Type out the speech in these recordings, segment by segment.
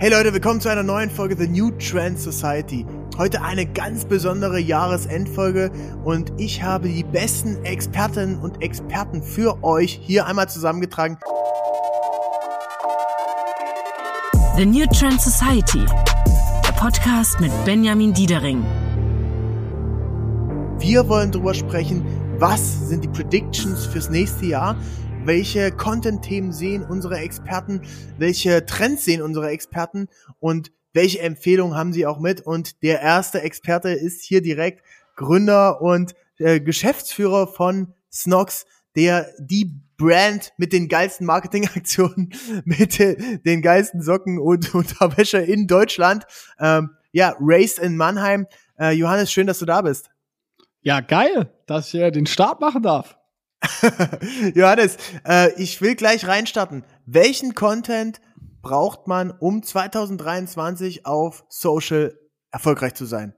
Hey Leute, willkommen zu einer neuen Folge The New Trend Society. Heute eine ganz besondere Jahresendfolge und ich habe die besten Expertinnen und Experten für euch hier einmal zusammengetragen. The New Trend Society, der Podcast mit Benjamin Diedering. Wir wollen darüber sprechen, was sind die Predictions fürs nächste Jahr welche Content-Themen sehen unsere Experten, welche Trends sehen unsere Experten und welche Empfehlungen haben sie auch mit. Und der erste Experte ist hier direkt Gründer und äh, Geschäftsführer von Snox, der die Brand mit den geilsten Marketingaktionen, mit äh, den geilsten Socken und Unterwäsche in Deutschland. Ähm, ja, Race in Mannheim. Äh, Johannes, schön, dass du da bist. Ja, geil, dass ich den Start machen darf. Johannes, äh, ich will gleich reinstarten. Welchen Content braucht man, um 2023 auf Social erfolgreich zu sein?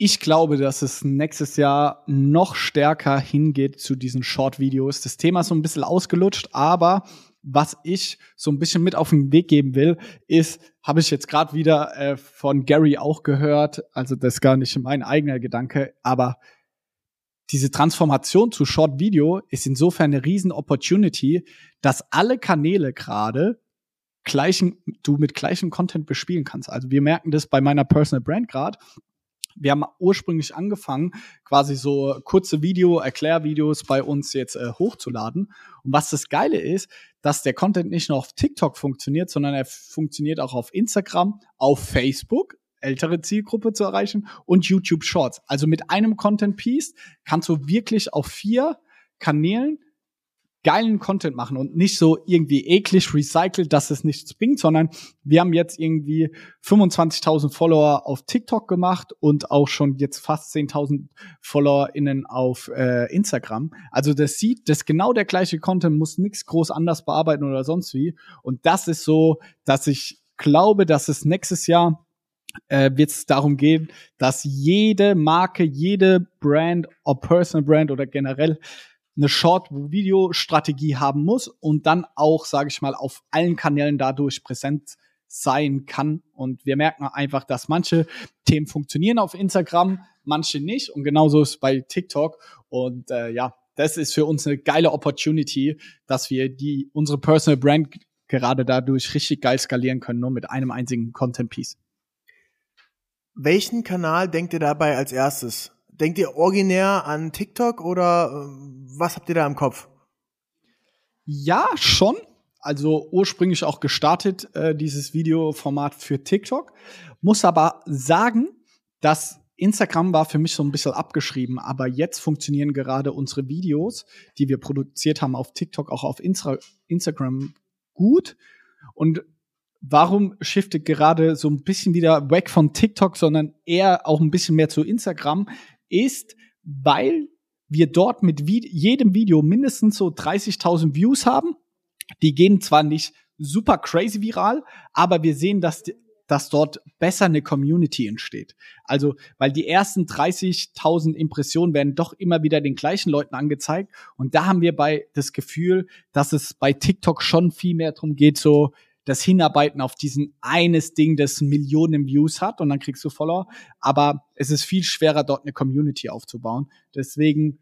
Ich glaube, dass es nächstes Jahr noch stärker hingeht zu diesen Short-Videos. Das Thema ist so ein bisschen ausgelutscht, aber was ich so ein bisschen mit auf den Weg geben will, ist, habe ich jetzt gerade wieder äh, von Gary auch gehört, also das ist gar nicht mein eigener Gedanke, aber diese Transformation zu Short Video ist insofern eine riesen Opportunity, dass alle Kanäle gerade gleichen, du mit gleichem Content bespielen kannst. Also wir merken das bei meiner Personal Brand gerade. Wir haben ursprünglich angefangen, quasi so kurze Video, Erklärvideos bei uns jetzt äh, hochzuladen. Und was das Geile ist, dass der Content nicht nur auf TikTok funktioniert, sondern er funktioniert auch auf Instagram, auf Facebook, ältere Zielgruppe zu erreichen und YouTube Shorts. Also mit einem Content Piece kannst du wirklich auf vier Kanälen geilen Content machen und nicht so irgendwie eklig recycelt, dass es nichts bringt, sondern wir haben jetzt irgendwie 25.000 Follower auf TikTok gemacht und auch schon jetzt fast 10.000 FollowerInnen auf äh, Instagram. Also das sieht, das genau der gleiche Content, muss nichts groß anders bearbeiten oder sonst wie. Und das ist so, dass ich glaube, dass es nächstes Jahr äh, wird es darum gehen, dass jede Marke, jede Brand, ob Personal Brand oder generell, eine Short-Video-Strategie haben muss und dann auch, sage ich mal, auf allen Kanälen dadurch präsent sein kann. Und wir merken einfach, dass manche Themen funktionieren auf Instagram, manche nicht. Und genauso ist es bei TikTok. Und äh, ja, das ist für uns eine geile Opportunity, dass wir die unsere Personal Brand gerade dadurch richtig geil skalieren können, nur mit einem einzigen Content Piece. Welchen Kanal denkt ihr dabei als erstes? Denkt ihr originär an TikTok oder äh, was habt ihr da im Kopf? Ja, schon. Also ursprünglich auch gestartet, äh, dieses Videoformat für TikTok. Muss aber sagen, dass Instagram war für mich so ein bisschen abgeschrieben, aber jetzt funktionieren gerade unsere Videos, die wir produziert haben auf TikTok, auch auf Insta Instagram gut. Und warum shiftet gerade so ein bisschen wieder weg von TikTok, sondern eher auch ein bisschen mehr zu Instagram, ist, weil wir dort mit jedem Video mindestens so 30.000 Views haben. Die gehen zwar nicht super crazy viral, aber wir sehen, dass, dass dort besser eine Community entsteht. Also, weil die ersten 30.000 Impressionen werden doch immer wieder den gleichen Leuten angezeigt. Und da haben wir bei das Gefühl, dass es bei TikTok schon viel mehr darum geht, so das Hinarbeiten auf diesen eines Ding, das Millionen Views hat und dann kriegst du Follower. Aber es ist viel schwerer, dort eine Community aufzubauen. Deswegen,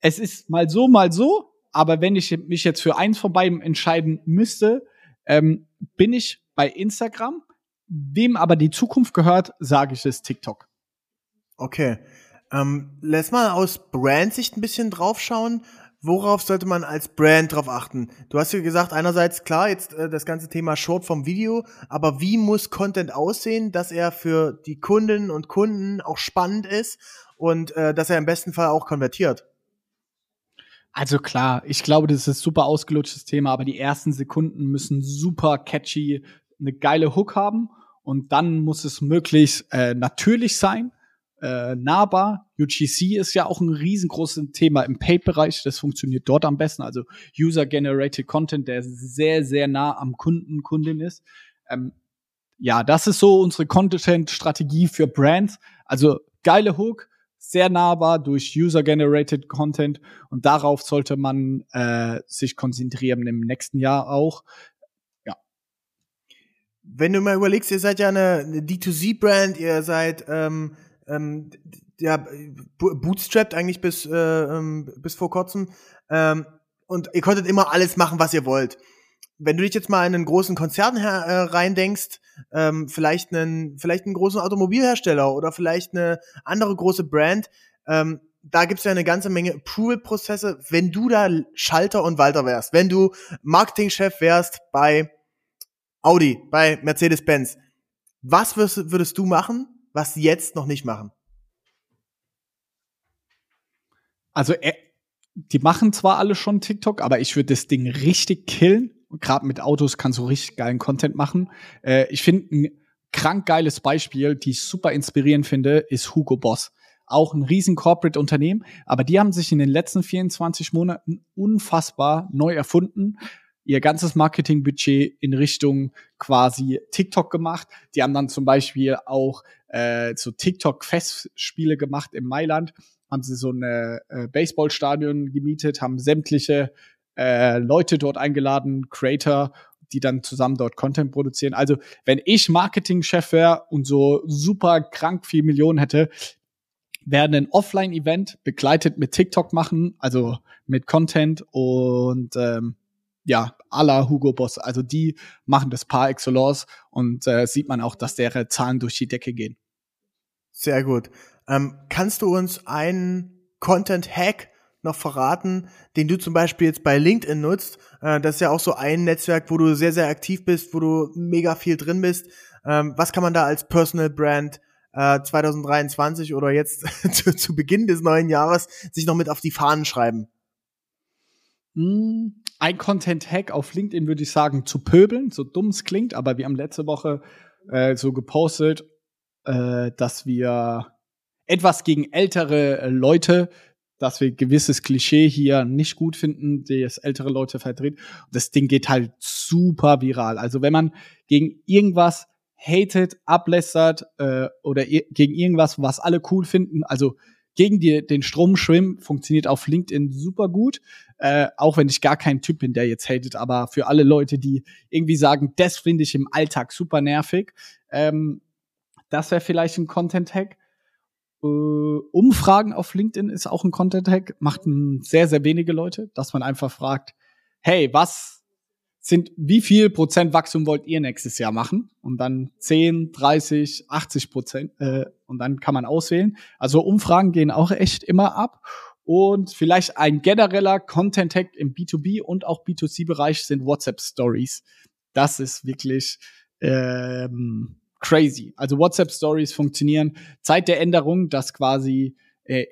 es ist mal so, mal so. Aber wenn ich mich jetzt für eins von beiden entscheiden müsste, ähm, bin ich bei Instagram. Wem aber die Zukunft gehört, sage ich es TikTok. Okay. Ähm, lass mal aus Brandsicht ein bisschen draufschauen worauf sollte man als Brand drauf achten? Du hast ja gesagt, einerseits klar, jetzt äh, das ganze Thema Short vom Video, aber wie muss Content aussehen, dass er für die Kundinnen und Kunden auch spannend ist und äh, dass er im besten Fall auch konvertiert? Also klar, ich glaube, das ist super ausgelutschtes Thema, aber die ersten Sekunden müssen super catchy, eine geile Hook haben und dann muss es möglichst äh, natürlich sein äh, nahbar. UGC ist ja auch ein riesengroßes Thema im Paid-Bereich. Das funktioniert dort am besten. Also User-Generated Content, der sehr, sehr nah am Kunden, Kundin ist. Ähm, ja, das ist so unsere Content-Strategie für Brands. Also geile Hook, sehr nahbar durch User-Generated Content und darauf sollte man äh, sich konzentrieren im nächsten Jahr auch. wenn du mal überlegst, ihr seid ja eine, eine D2C-Brand, ihr seid ähm, ähm, ja, bootstrapped eigentlich bis, äh, ähm, bis vor kurzem. Ähm, und ihr konntet immer alles machen, was ihr wollt. Wenn du dich jetzt mal in einen großen Konzern äh, reindenkst, ähm, vielleicht einen, vielleicht einen großen Automobilhersteller oder vielleicht eine andere große Brand, ähm, da gibt's ja eine ganze Menge Approval-Prozesse. Wenn du da Schalter und Walter wärst, wenn du Marketingchef wärst bei Audi, bei Mercedes-Benz, was würdest, würdest du machen, was sie jetzt noch nicht machen? Also, äh, die machen zwar alle schon TikTok, aber ich würde das Ding richtig killen. Gerade mit Autos kannst du richtig geilen Content machen. Äh, ich finde ein krank geiles Beispiel, die ich super inspirierend finde, ist Hugo Boss. Auch ein riesen Corporate-Unternehmen, aber die haben sich in den letzten 24 Monaten unfassbar neu erfunden ihr ganzes Marketingbudget in Richtung quasi TikTok gemacht. Die haben dann zum Beispiel auch äh, so TikTok-Festspiele gemacht in Mailand haben sie so ein äh, Baseballstadion gemietet, haben sämtliche äh, Leute dort eingeladen, Creator, die dann zusammen dort Content produzieren. Also, wenn ich Marketingchef wäre und so super krank viel Millionen hätte, werden ein Offline-Event begleitet mit TikTok machen, also mit Content und ähm, ja, à la Hugo Boss. Also die machen das par excellence und äh, sieht man auch, dass deren Zahlen durch die Decke gehen. Sehr gut. Ähm, kannst du uns einen Content-Hack noch verraten, den du zum Beispiel jetzt bei LinkedIn nutzt? Äh, das ist ja auch so ein Netzwerk, wo du sehr, sehr aktiv bist, wo du mega viel drin bist. Ähm, was kann man da als Personal Brand äh, 2023 oder jetzt zu, zu, Beginn des neuen Jahres sich noch mit auf die Fahnen schreiben? Hm, ein Content-Hack auf LinkedIn würde ich sagen, zu pöbeln, so dumm es klingt, aber wir haben letzte Woche äh, so gepostet, äh, dass wir etwas gegen ältere äh, Leute, dass wir gewisses Klischee hier nicht gut finden, das ältere Leute verdreht. Das Ding geht halt super viral. Also wenn man gegen irgendwas hatet, ablässert äh, oder gegen irgendwas, was alle cool finden, also gegen die, den Strom schwimmen, funktioniert auf LinkedIn super gut. Äh, auch wenn ich gar kein Typ bin, der jetzt hatet, aber für alle Leute, die irgendwie sagen, das finde ich im Alltag super nervig, ähm, das wäre vielleicht ein Content-Hack. Äh, Umfragen auf LinkedIn ist auch ein Content-Hack, machten sehr, sehr wenige Leute, dass man einfach fragt, hey, was sind, wie viel Prozent Wachstum wollt ihr nächstes Jahr machen? Und dann 10, 30, 80 Prozent, äh, und dann kann man auswählen. Also Umfragen gehen auch echt immer ab. Und vielleicht ein genereller Content-Hack im B2B und auch B2C-Bereich sind WhatsApp-Stories. Das ist wirklich ähm, crazy. Also WhatsApp Stories funktionieren seit der Änderung, dass quasi äh,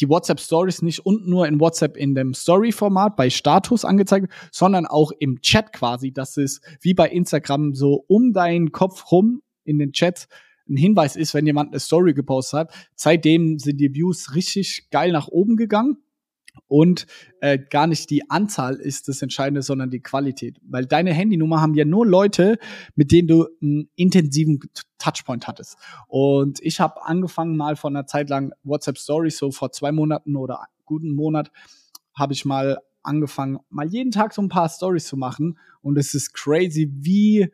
die WhatsApp Stories nicht und nur in WhatsApp in dem Story-Format bei Status angezeigt, sondern auch im Chat quasi. Das ist wie bei Instagram so um deinen Kopf rum in den Chat ein Hinweis ist, wenn jemand eine Story gepostet hat. Seitdem sind die Views richtig geil nach oben gegangen und äh, gar nicht die Anzahl ist das Entscheidende, sondern die Qualität. Weil deine Handynummer haben ja nur Leute, mit denen du einen intensiven Touchpoint hattest. Und ich habe angefangen mal von einer Zeit lang WhatsApp Stories, so vor zwei Monaten oder guten Monat, habe ich mal angefangen, mal jeden Tag so ein paar Stories zu machen. Und es ist crazy, wie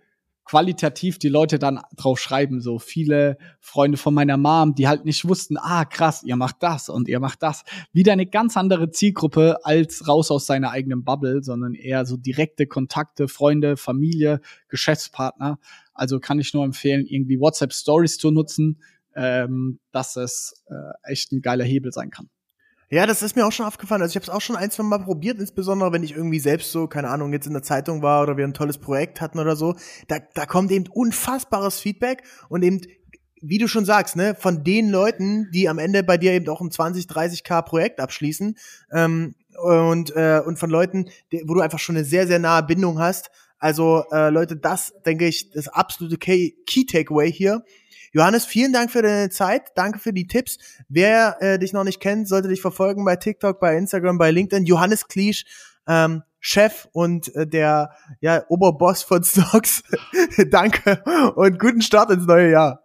qualitativ die Leute dann drauf schreiben. So viele Freunde von meiner Mom, die halt nicht wussten, ah krass, ihr macht das und ihr macht das. Wieder eine ganz andere Zielgruppe als raus aus seiner eigenen Bubble, sondern eher so direkte Kontakte, Freunde, Familie, Geschäftspartner. Also kann ich nur empfehlen, irgendwie WhatsApp Stories zu nutzen, ähm, dass es äh, echt ein geiler Hebel sein kann. Ja, das ist mir auch schon aufgefallen. Also ich habe es auch schon ein, zwei Mal probiert, insbesondere wenn ich irgendwie selbst so, keine Ahnung, jetzt in der Zeitung war oder wir ein tolles Projekt hatten oder so. Da, da kommt eben unfassbares Feedback und eben, wie du schon sagst, ne, von den Leuten, die am Ende bei dir eben auch ein 20, 30k Projekt abschließen ähm, und, äh, und von Leuten, wo du einfach schon eine sehr, sehr nahe Bindung hast. Also äh, Leute, das denke ich, das absolute Key, Key Takeaway hier Johannes, vielen Dank für deine Zeit. Danke für die Tipps. Wer äh, dich noch nicht kennt, sollte dich verfolgen bei TikTok, bei Instagram, bei LinkedIn. Johannes Kliesch, ähm, Chef und äh, der ja, Oberboss von Stocks. Danke und guten Start ins neue Jahr.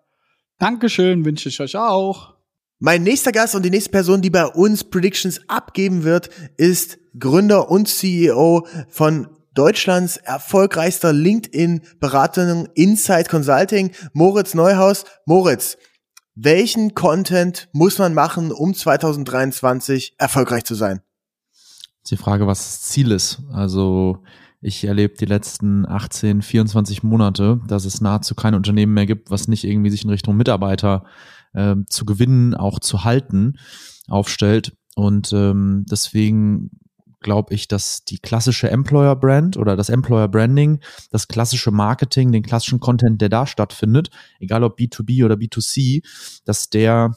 Dankeschön, wünsche ich euch auch. Mein nächster Gast und die nächste Person, die bei uns Predictions abgeben wird, ist Gründer und CEO von Deutschlands erfolgreichster LinkedIn-Beratung Insight Consulting, Moritz Neuhaus. Moritz, welchen Content muss man machen, um 2023 erfolgreich zu sein? Die Frage, was das Ziel ist. Also ich erlebe die letzten 18, 24 Monate, dass es nahezu kein Unternehmen mehr gibt, was nicht irgendwie sich in Richtung Mitarbeiter äh, zu gewinnen, auch zu halten, aufstellt. Und ähm, deswegen glaube ich, dass die klassische Employer Brand oder das Employer Branding, das klassische Marketing, den klassischen Content, der da stattfindet, egal ob B2B oder B2C, dass der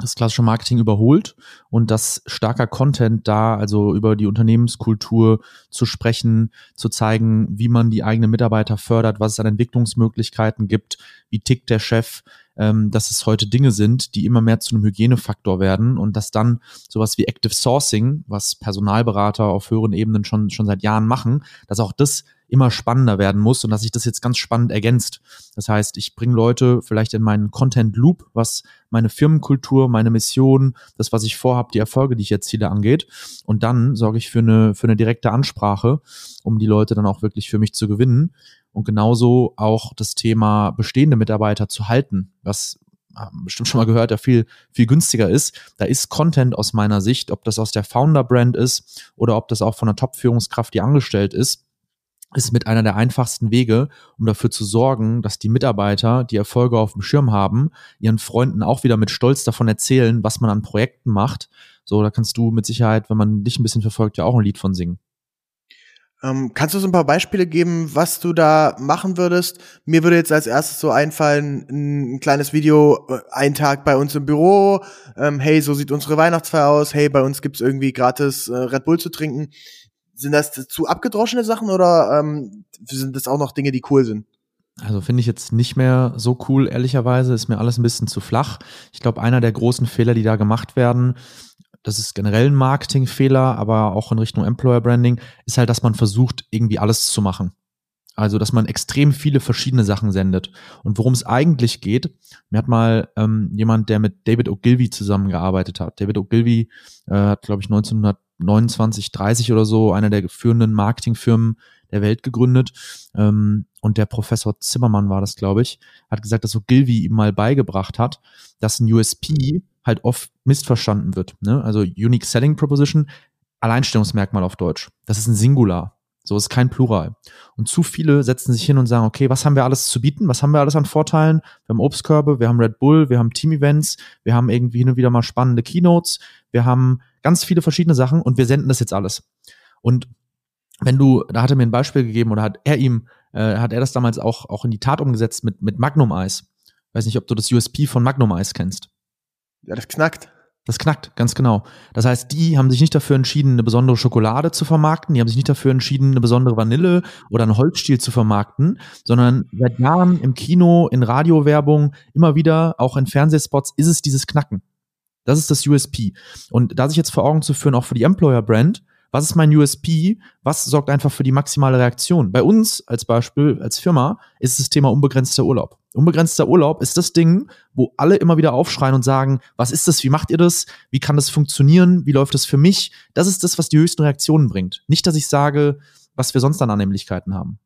das klassische Marketing überholt und dass starker Content da, also über die Unternehmenskultur zu sprechen, zu zeigen, wie man die eigenen Mitarbeiter fördert, was es an Entwicklungsmöglichkeiten gibt, wie tickt der Chef, ähm, dass es heute Dinge sind, die immer mehr zu einem Hygienefaktor werden und dass dann sowas wie Active Sourcing, was Personalberater auf höheren Ebenen schon, schon seit Jahren machen, dass auch das immer spannender werden muss und dass sich das jetzt ganz spannend ergänzt. Das heißt, ich bringe Leute vielleicht in meinen Content Loop, was meine Firmenkultur, meine Mission, das, was ich vorhabe, die Erfolge, die ich erziele, angeht. Und dann sorge ich für eine, für eine direkte Ansprache, um die Leute dann auch wirklich für mich zu gewinnen. Und genauso auch das Thema bestehende Mitarbeiter zu halten, was bestimmt schon mal gehört, der viel, viel günstiger ist. Da ist Content aus meiner Sicht, ob das aus der Founder-Brand ist oder ob das auch von einer Top-Führungskraft, die angestellt ist, ist mit einer der einfachsten Wege, um dafür zu sorgen, dass die Mitarbeiter, die Erfolge auf dem Schirm haben, ihren Freunden auch wieder mit Stolz davon erzählen, was man an Projekten macht. So, da kannst du mit Sicherheit, wenn man dich ein bisschen verfolgt, ja auch ein Lied von singen. Ähm, kannst du so ein paar Beispiele geben, was du da machen würdest? Mir würde jetzt als erstes so einfallen, ein, ein kleines Video, äh, ein Tag bei uns im Büro, ähm, hey, so sieht unsere Weihnachtsfeier aus, hey, bei uns gibt's irgendwie gratis äh, Red Bull zu trinken. Sind das zu abgedroschene Sachen oder ähm, sind das auch noch Dinge, die cool sind? Also finde ich jetzt nicht mehr so cool, ehrlicherweise, ist mir alles ein bisschen zu flach. Ich glaube, einer der großen Fehler, die da gemacht werden, das ist generell ein Marketingfehler, aber auch in Richtung Employer Branding, ist halt, dass man versucht, irgendwie alles zu machen. Also, dass man extrem viele verschiedene Sachen sendet. Und worum es eigentlich geht, mir hat mal ähm, jemand, der mit David Ogilvy zusammengearbeitet hat. David Ogilvy äh, hat, glaube ich, 1929, 30 oder so einer der führenden Marketingfirmen der Welt gegründet. Ähm, und der Professor Zimmermann war das, glaube ich, hat gesagt, dass Ogilvy ihm mal beigebracht hat, dass ein USP halt oft missverstanden wird. Ne? Also Unique Selling Proposition, Alleinstellungsmerkmal auf Deutsch. Das ist ein Singular. So ist kein Plural. Und zu viele setzen sich hin und sagen, okay, was haben wir alles zu bieten? Was haben wir alles an Vorteilen? Wir haben Obstkörbe, wir haben Red Bull, wir haben Team-Events, wir haben irgendwie hin und wieder mal spannende Keynotes, wir haben ganz viele verschiedene Sachen und wir senden das jetzt alles. Und wenn du, da hat er mir ein Beispiel gegeben oder hat er ihm, äh, hat er das damals auch, auch in die Tat umgesetzt mit, mit Magnum Eis. Weiß nicht, ob du das USP von Magnum Eis kennst. Ja, das knackt. Das knackt, ganz genau. Das heißt, die haben sich nicht dafür entschieden, eine besondere Schokolade zu vermarkten, die haben sich nicht dafür entschieden, eine besondere Vanille oder einen Holzstiel zu vermarkten, sondern seit Jahren im Kino, in Radiowerbung, immer wieder, auch in Fernsehspots, ist es dieses Knacken. Das ist das USP. Und da sich jetzt vor Augen zu führen, auch für die Employer-Brand, was ist mein USP? Was sorgt einfach für die maximale Reaktion? Bei uns als Beispiel, als Firma, ist das Thema unbegrenzter Urlaub. Unbegrenzter Urlaub ist das Ding, wo alle immer wieder aufschreien und sagen, was ist das? Wie macht ihr das? Wie kann das funktionieren? Wie läuft das für mich? Das ist das, was die höchsten Reaktionen bringt. Nicht, dass ich sage, was wir sonst an Annehmlichkeiten haben.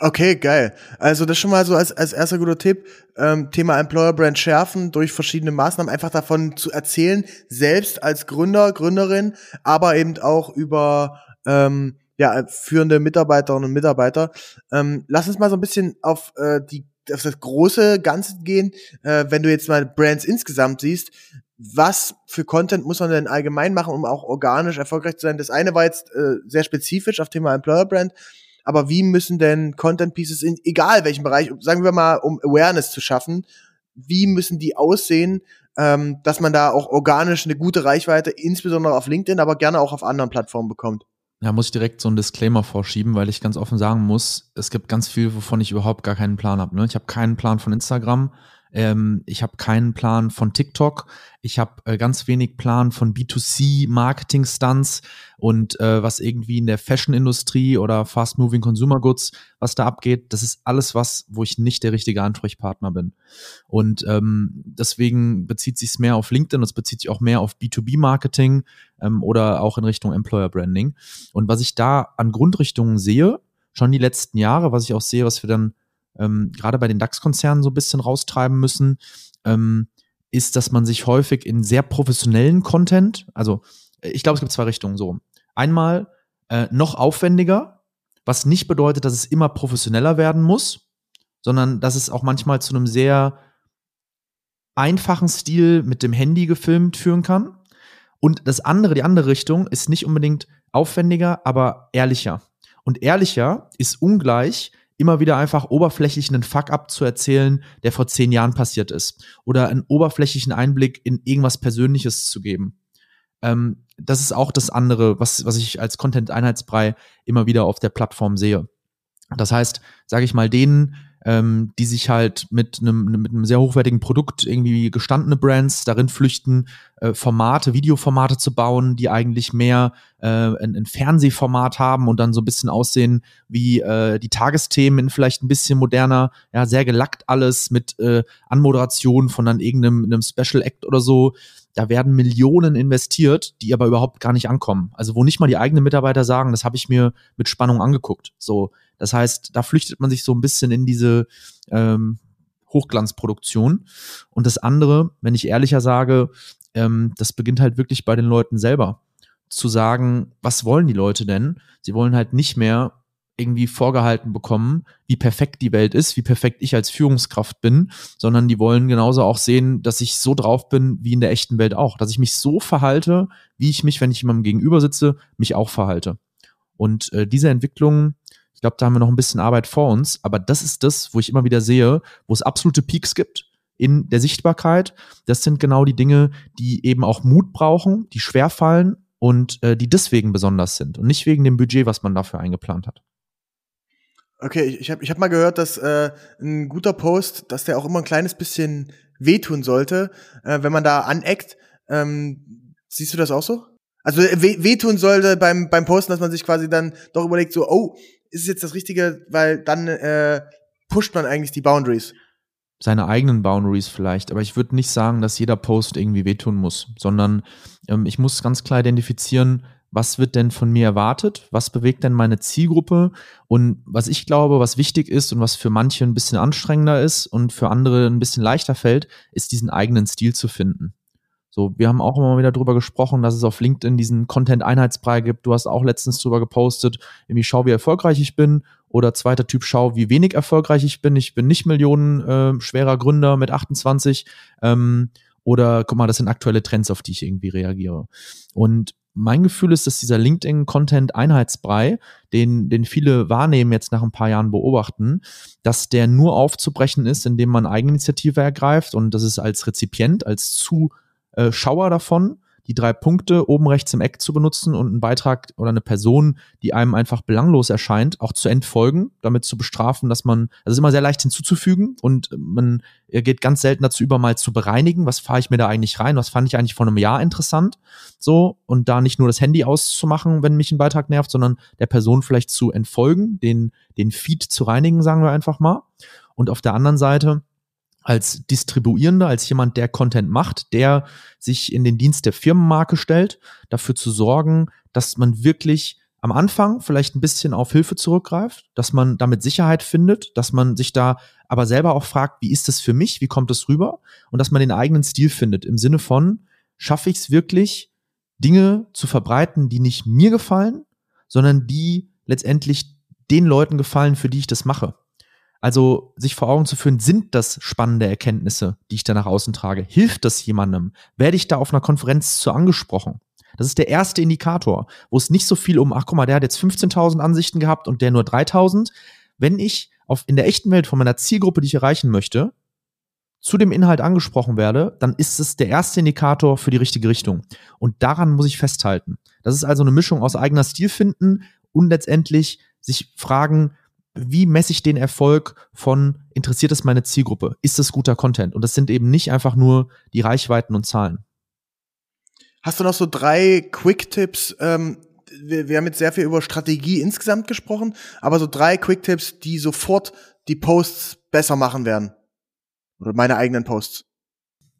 Okay, geil. Also das schon mal so als, als erster guter Tipp. Ähm, Thema Employer Brand schärfen durch verschiedene Maßnahmen, einfach davon zu erzählen, selbst als Gründer, Gründerin, aber eben auch über ähm, ja, führende Mitarbeiterinnen und Mitarbeiter. Ähm, lass uns mal so ein bisschen auf äh, die auf das große Ganze gehen. Äh, wenn du jetzt mal Brands insgesamt siehst, was für Content muss man denn allgemein machen, um auch organisch erfolgreich zu sein? Das eine war jetzt äh, sehr spezifisch auf Thema Employer Brand aber wie müssen denn Content Pieces in egal welchem Bereich, sagen wir mal, um Awareness zu schaffen, wie müssen die aussehen, ähm, dass man da auch organisch eine gute Reichweite, insbesondere auf LinkedIn, aber gerne auch auf anderen Plattformen bekommt? Da muss ich direkt so einen Disclaimer vorschieben, weil ich ganz offen sagen muss, es gibt ganz viel, wovon ich überhaupt gar keinen Plan habe. Ne? Ich habe keinen Plan von Instagram, Ähm, ich habe keinen Plan von TikTok. Ich habe äh, ganz wenig Plan von B2C-Marketing-Stunts und äh, was irgendwie in der Fashion-Industrie oder Fast-Moving Consumer Goods, was da abgeht. Das ist alles was, wo ich nicht der richtige Ansprechpartner bin. Und ähm, deswegen bezieht sich es mehr auf LinkedIn es bezieht sich auch mehr auf B2B-Marketing ähm, oder auch in Richtung Employer-Branding. Und was ich da an Grundrichtungen sehe, schon die letzten Jahre, was ich auch sehe, was wir dann ähm, gerade bei den DAX-Konzernen so ein bisschen raustreiben müssen, ähm, ist, dass man sich häufig in sehr professionellen Content, also äh, ich glaube, es gibt zwei Richtungen so. Einmal äh, noch aufwendiger, was nicht bedeutet, dass es immer professioneller werden muss, sondern dass es auch manchmal zu einem sehr einfachen Stil mit dem Handy gefilmt führen kann. Und das andere, die andere Richtung, ist nicht unbedingt aufwendiger, aber ehrlicher. Und ehrlicher ist ungleich immer wieder einfach oberflächlich einen Fuck-up zu erzählen, der vor zehn Jahren passiert ist. Oder einen oberflächlichen Einblick in irgendwas Persönliches zu geben. Ähm, das ist auch das andere, was, was ich als Content-Einheitsbrei immer wieder auf der Plattform sehe. Das heißt, sage ich mal, denen, ähm, die sich halt mit einem, mit einem sehr hochwertigen Produkt irgendwie gestandene Brands darin flüchten, äh, Formate, Videoformate zu bauen, die eigentlich mehr äh, ein, ein Fernsehformat haben und dann so ein bisschen aussehen wie äh, die Tagesthemen vielleicht ein bisschen moderner, ja, sehr gelackt alles mit äh, Anmoderation von dann irgendeinem einem Special Act oder so. Da werden Millionen investiert, die aber überhaupt gar nicht ankommen. Also wo nicht mal die eigenen Mitarbeiter sagen, das habe ich mir mit Spannung angeguckt. So, das heißt, da flüchtet man sich so ein bisschen in diese ähm, Hochglanzproduktion. Und das andere, wenn ich ehrlicher sage, ähm, das beginnt halt wirklich bei den Leuten selber. Zu sagen, was wollen die Leute denn? Sie wollen halt nicht mehr irgendwie vorgehalten bekommen, wie perfekt die Welt ist, wie perfekt ich als Führungskraft bin, sondern die wollen genauso auch sehen, dass ich so drauf bin wie in der echten Welt auch, dass ich mich so verhalte, wie ich mich, wenn ich jemandem gegenüber sitze, mich auch verhalte. Und äh, diese Entwicklung, ich glaube, da haben wir noch ein bisschen Arbeit vor uns, aber das ist das, wo ich immer wieder sehe, wo es absolute Peaks gibt in der Sichtbarkeit. Das sind genau die Dinge, die eben auch Mut brauchen, die schwerfallen und äh, die deswegen besonders sind und nicht wegen dem Budget, was man dafür eingeplant hat. Okay, ich, ich habe ich hab mal gehört, dass äh, ein guter Post, dass der auch immer ein kleines bisschen wehtun sollte, äh, wenn man da aneckt. Ähm, siehst du das auch so? Also weh, wehtun sollte beim, beim Posten, dass man sich quasi dann doch überlegt, so, oh, ist es jetzt das Richtige, weil dann äh, pusht man eigentlich die Boundaries. Seine eigenen Boundaries vielleicht, aber ich würde nicht sagen, dass jeder Post irgendwie wehtun muss, sondern ähm, ich muss ganz klar identifizieren, was wird denn von mir erwartet, was bewegt denn meine Zielgruppe und was ich glaube, was wichtig ist und was für manche ein bisschen anstrengender ist und für andere ein bisschen leichter fällt, ist diesen eigenen Stil zu finden. So, wir haben auch immer wieder drüber gesprochen, dass es auf LinkedIn diesen Content-Einheitsbrei gibt. Du hast auch letztens drüber gepostet, irgendwie schau, wie erfolgreich ich bin. Oder zweiter Typ, schau, wie wenig erfolgreich ich bin. Ich bin nicht Millionen äh, schwerer Gründer mit 28. Ähm, oder guck mal, das sind aktuelle Trends, auf die ich irgendwie reagiere. Und mein Gefühl ist, dass dieser LinkedIn-Content-Einheitsbrei, den, den viele wahrnehmen, jetzt nach ein paar Jahren beobachten, dass der nur aufzubrechen ist, indem man Eigeninitiative ergreift und das ist als Rezipient, als zu äh, Schauer davon, die drei Punkte oben rechts im Eck zu benutzen und einen Beitrag oder eine Person, die einem einfach belanglos erscheint, auch zu entfolgen, damit zu bestrafen, dass man, das ist immer sehr leicht hinzuzufügen und man geht ganz selten dazu über, mal zu bereinigen, was fahre ich mir da eigentlich rein, was fand ich eigentlich vor einem Jahr interessant, so, und da nicht nur das Handy auszumachen, wenn mich ein Beitrag nervt, sondern der Person vielleicht zu entfolgen, den, den Feed zu reinigen, sagen wir einfach mal. Und auf der anderen Seite, als Distribuierender, als jemand, der Content macht, der sich in den Dienst der Firmenmarke stellt, dafür zu sorgen, dass man wirklich am Anfang vielleicht ein bisschen auf Hilfe zurückgreift, dass man damit Sicherheit findet, dass man sich da aber selber auch fragt, wie ist das für mich, wie kommt es rüber und dass man den eigenen Stil findet im Sinne von, schaffe ich es wirklich, Dinge zu verbreiten, die nicht mir gefallen, sondern die letztendlich den Leuten gefallen, für die ich das mache. Also sich vor Augen zu führen, sind das spannende Erkenntnisse, die ich da nach außen trage? Hilft das jemandem? Werde ich da auf einer Konferenz zu angesprochen? Das ist der erste Indikator, wo es nicht so viel um, ach guck mal, der hat jetzt 15.000 Ansichten gehabt und der nur 3.000. Wenn ich auf, in der echten Welt von meiner Zielgruppe, die ich erreichen möchte, zu dem Inhalt angesprochen werde, dann ist es der erste Indikator für die richtige Richtung. Und daran muss ich festhalten. Das ist also eine Mischung aus eigener Stil finden und letztendlich sich fragen, wie messe ich den Erfolg von interessiert es meine Zielgruppe? Ist es guter Content? Und das sind eben nicht einfach nur die Reichweiten und Zahlen. Hast du noch so drei Quick-Tipps? Ähm, wir, wir haben jetzt sehr viel über Strategie insgesamt gesprochen, aber so drei Quick-Tipps, die sofort die Posts besser machen werden. Oder meine eigenen Posts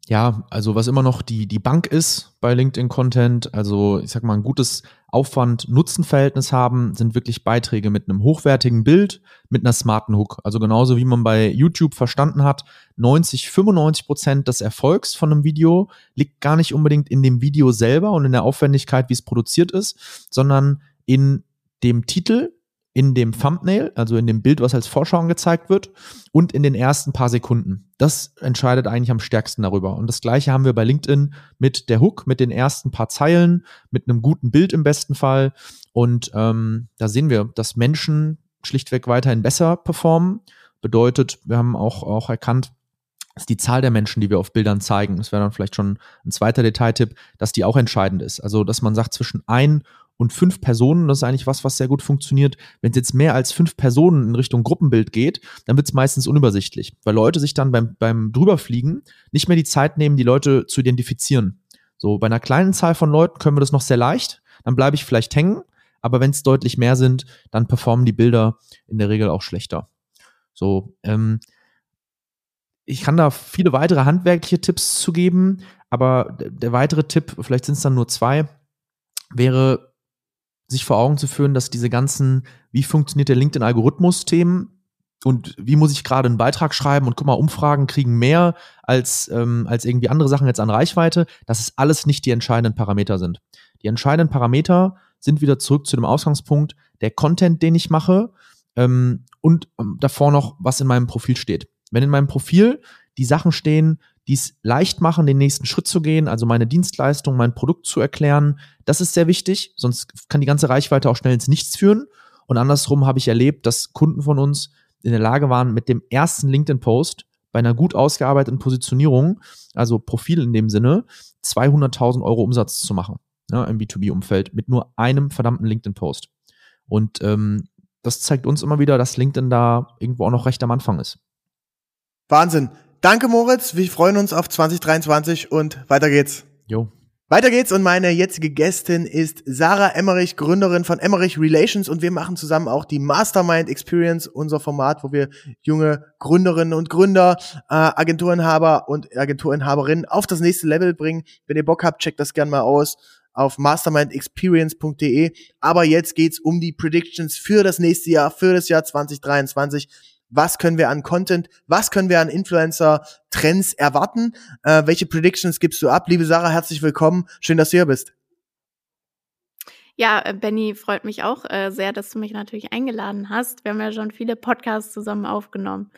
ja, also was immer noch die, die Bank ist bei LinkedIn Content, also ich sag mal, ein gutes Aufwand-Nutzen-Verhältnis haben, sind wirklich Beiträge mit einem hochwertigen Bild, mit einer smarten Hook. Also genauso wie man bei YouTube verstanden hat, 90, 95 Prozent des Erfolgs von einem Video liegt gar nicht unbedingt in dem Video selber und in der Aufwendigkeit, wie es produziert ist, sondern in dem Titel, in dem Thumbnail, also in dem Bild, was als Vorschau angezeigt wird, und in den ersten paar Sekunden. Das entscheidet eigentlich am stärksten darüber. Und das gleiche haben wir bei LinkedIn mit der Hook, mit den ersten paar Zeilen, mit einem guten Bild im besten Fall. Und ähm, da sehen wir, dass Menschen schlichtweg weiterhin besser performen. Bedeutet, wir haben auch, auch erkannt, dass die Zahl der Menschen, die wir auf Bildern zeigen, das wäre dann vielleicht schon ein zweiter Detailtipp, dass die auch entscheidend ist. Also, dass man sagt, zwischen ein und fünf Personen, das ist eigentlich was, was sehr gut funktioniert. Wenn es jetzt mehr als fünf Personen in Richtung Gruppenbild geht, dann wird es meistens unübersichtlich, weil Leute sich dann beim, beim drüberfliegen nicht mehr die Zeit nehmen, die Leute zu identifizieren. So, bei einer kleinen Zahl von Leuten können wir das noch sehr leicht, dann bleibe ich vielleicht hängen, aber wenn es deutlich mehr sind, dann performen die Bilder in der Regel auch schlechter. So, ähm, ich kann da viele weitere handwerkliche Tipps zu geben, aber der weitere Tipp, vielleicht sind es dann nur zwei, wäre sich vor Augen zu führen, dass diese ganzen, wie funktioniert der LinkedIn-Algorithmus-Themen und wie muss ich gerade einen Beitrag schreiben und guck mal, Umfragen kriegen mehr als, ähm, als irgendwie andere Sachen jetzt an Reichweite, dass es alles nicht die entscheidenden Parameter sind. Die entscheidenden Parameter sind wieder zurück zu dem Ausgangspunkt, der Content, den ich mache ähm, und ähm, davor noch, was in meinem Profil steht. Wenn in meinem Profil die Sachen stehen, die es leicht machen, den nächsten Schritt zu gehen, also meine Dienstleistung, mein Produkt zu erklären. Das ist sehr wichtig, sonst kann die ganze Reichweite auch schnell ins Nichts führen. Und andersrum habe ich erlebt, dass Kunden von uns in der Lage waren, mit dem ersten LinkedIn-Post bei einer gut ausgearbeiteten Positionierung, also Profil in dem Sinne, 200.000 Euro Umsatz zu machen ja, im B2B-Umfeld mit nur einem verdammten LinkedIn-Post. Und ähm, das zeigt uns immer wieder, dass LinkedIn da irgendwo auch noch recht am Anfang ist. Wahnsinn. Danke, Moritz. Wir freuen uns auf 2023 und weiter geht's. Jo. Weiter geht's und meine jetzige Gästin ist Sarah Emmerich, Gründerin von Emmerich Relations und wir machen zusammen auch die Mastermind Experience, unser Format, wo wir junge Gründerinnen und Gründer, äh, Agenturinhaber und Agenturinhaberinnen auf das nächste Level bringen. Wenn ihr Bock habt, checkt das gerne mal aus auf mastermindexperience.de. Aber jetzt geht's um die Predictions für das nächste Jahr, für das Jahr 2023 was können wir an Content, was können wir an Influencer-Trends erwarten, äh, welche Predictions gibst du ab? Liebe Sarah, herzlich willkommen, schön, dass du hier bist. Ja, äh, Benny, freut mich auch äh, sehr, dass du mich natürlich eingeladen hast. Wir haben ja schon viele Podcasts zusammen aufgenommen.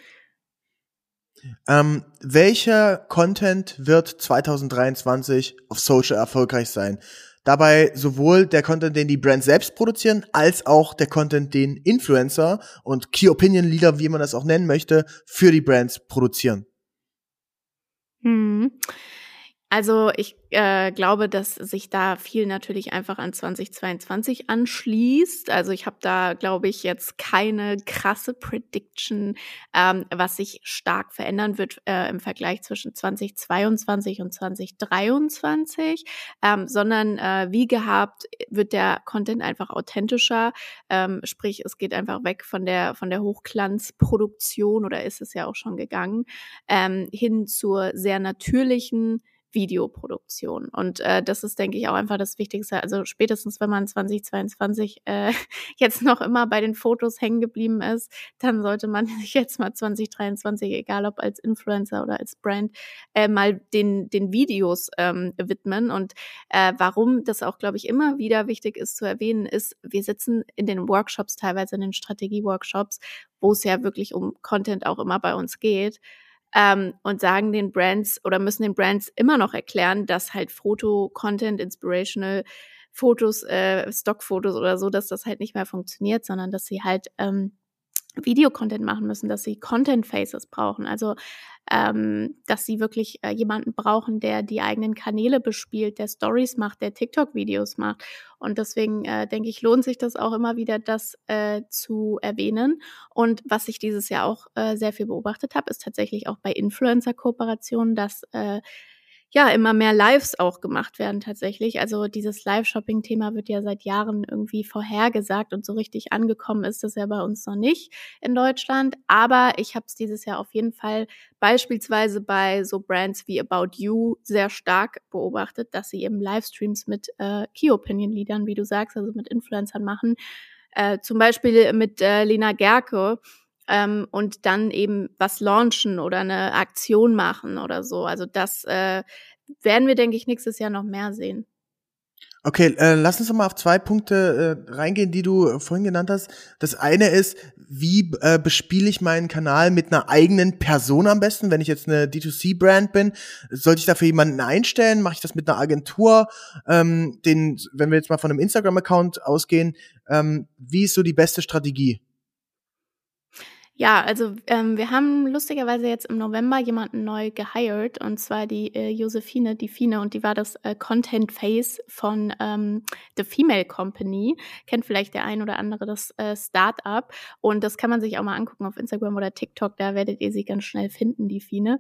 Ähm, welcher Content wird 2023 auf Social erfolgreich sein? Dabei sowohl der Content, den die Brands selbst produzieren, als auch der Content, den Influencer und Key Opinion Leader, wie man das auch nennen möchte, für die Brands produzieren. Hm. Also ich äh, glaube, dass sich da viel natürlich einfach an 2022 anschließt. Also ich habe da, glaube ich, jetzt keine krasse Prediction, ähm, was sich stark verändern wird äh, im Vergleich zwischen 2022 und 2023, ähm, sondern äh, wie gehabt wird der Content einfach authentischer. Ähm, sprich, es geht einfach weg von der von der Hochglanzproduktion oder ist es ja auch schon gegangen ähm, hin zur sehr natürlichen Videoproduktion. Und äh, das ist, denke ich, auch einfach das Wichtigste. Also spätestens, wenn man 2022 äh, jetzt noch immer bei den Fotos hängen geblieben ist, dann sollte man sich jetzt mal 2023, egal ob als Influencer oder als Brand, äh, mal den, den Videos ähm, widmen. Und äh, warum das auch, glaube ich, immer wieder wichtig ist zu erwähnen, ist, wir sitzen in den Workshops, teilweise in den Strategie-Workshops, wo es ja wirklich um Content auch immer bei uns geht ähm, und sagen den Brands oder müssen den Brands immer noch erklären, dass halt Foto-Content, Inspirational Fotos, äh, Stockfotos oder so, dass das halt nicht mehr funktioniert, sondern dass sie halt ähm, Videocontent machen müssen, dass sie Content Faces brauchen, also ähm, dass sie wirklich äh, jemanden brauchen, der die eigenen Kanäle bespielt, der Stories macht, der TikTok-Videos macht. Und deswegen äh, denke ich, lohnt sich das auch immer wieder, das äh, zu erwähnen. Und was ich dieses Jahr auch äh, sehr viel beobachtet habe, ist tatsächlich auch bei Influencer-Kooperationen, dass äh, ja immer mehr Lives auch gemacht werden tatsächlich. Also dieses Live-Shopping-Thema wird ja seit Jahren irgendwie vorhergesagt und so richtig angekommen ist das ja bei uns noch nicht in Deutschland. Aber ich habe es dieses Jahr auf jeden Fall beispielsweise bei so Brands wie About You sehr stark beobachtet, dass sie eben Livestreams mit äh, Key-Opinion-Leadern, wie du sagst, also mit Influencern machen. Äh, zum Beispiel mit äh, Lena Gerke, ähm, und dann eben was launchen oder eine Aktion machen oder so. Also das äh, werden wir, denke ich, nächstes Jahr noch mehr sehen. Okay, äh, lass uns mal auf zwei Punkte äh, reingehen, die du vorhin genannt hast. Das eine ist, wie äh, bespiele ich meinen Kanal mit einer eigenen Person am besten? Wenn ich jetzt eine D2C-Brand bin, sollte ich dafür jemanden einstellen? Mache ich das mit einer Agentur? Ähm, den, wenn wir jetzt mal von einem Instagram-Account ausgehen, ähm, wie ist so die beste Strategie? Ja, also ähm, wir haben lustigerweise jetzt im November jemanden neu gehired und zwar die äh, Josephine, die Fine und die war das äh, Content Face von ähm, The Female Company. Kennt vielleicht der ein oder andere das äh, Startup und das kann man sich auch mal angucken auf Instagram oder TikTok, da werdet ihr sie ganz schnell finden, die Fine.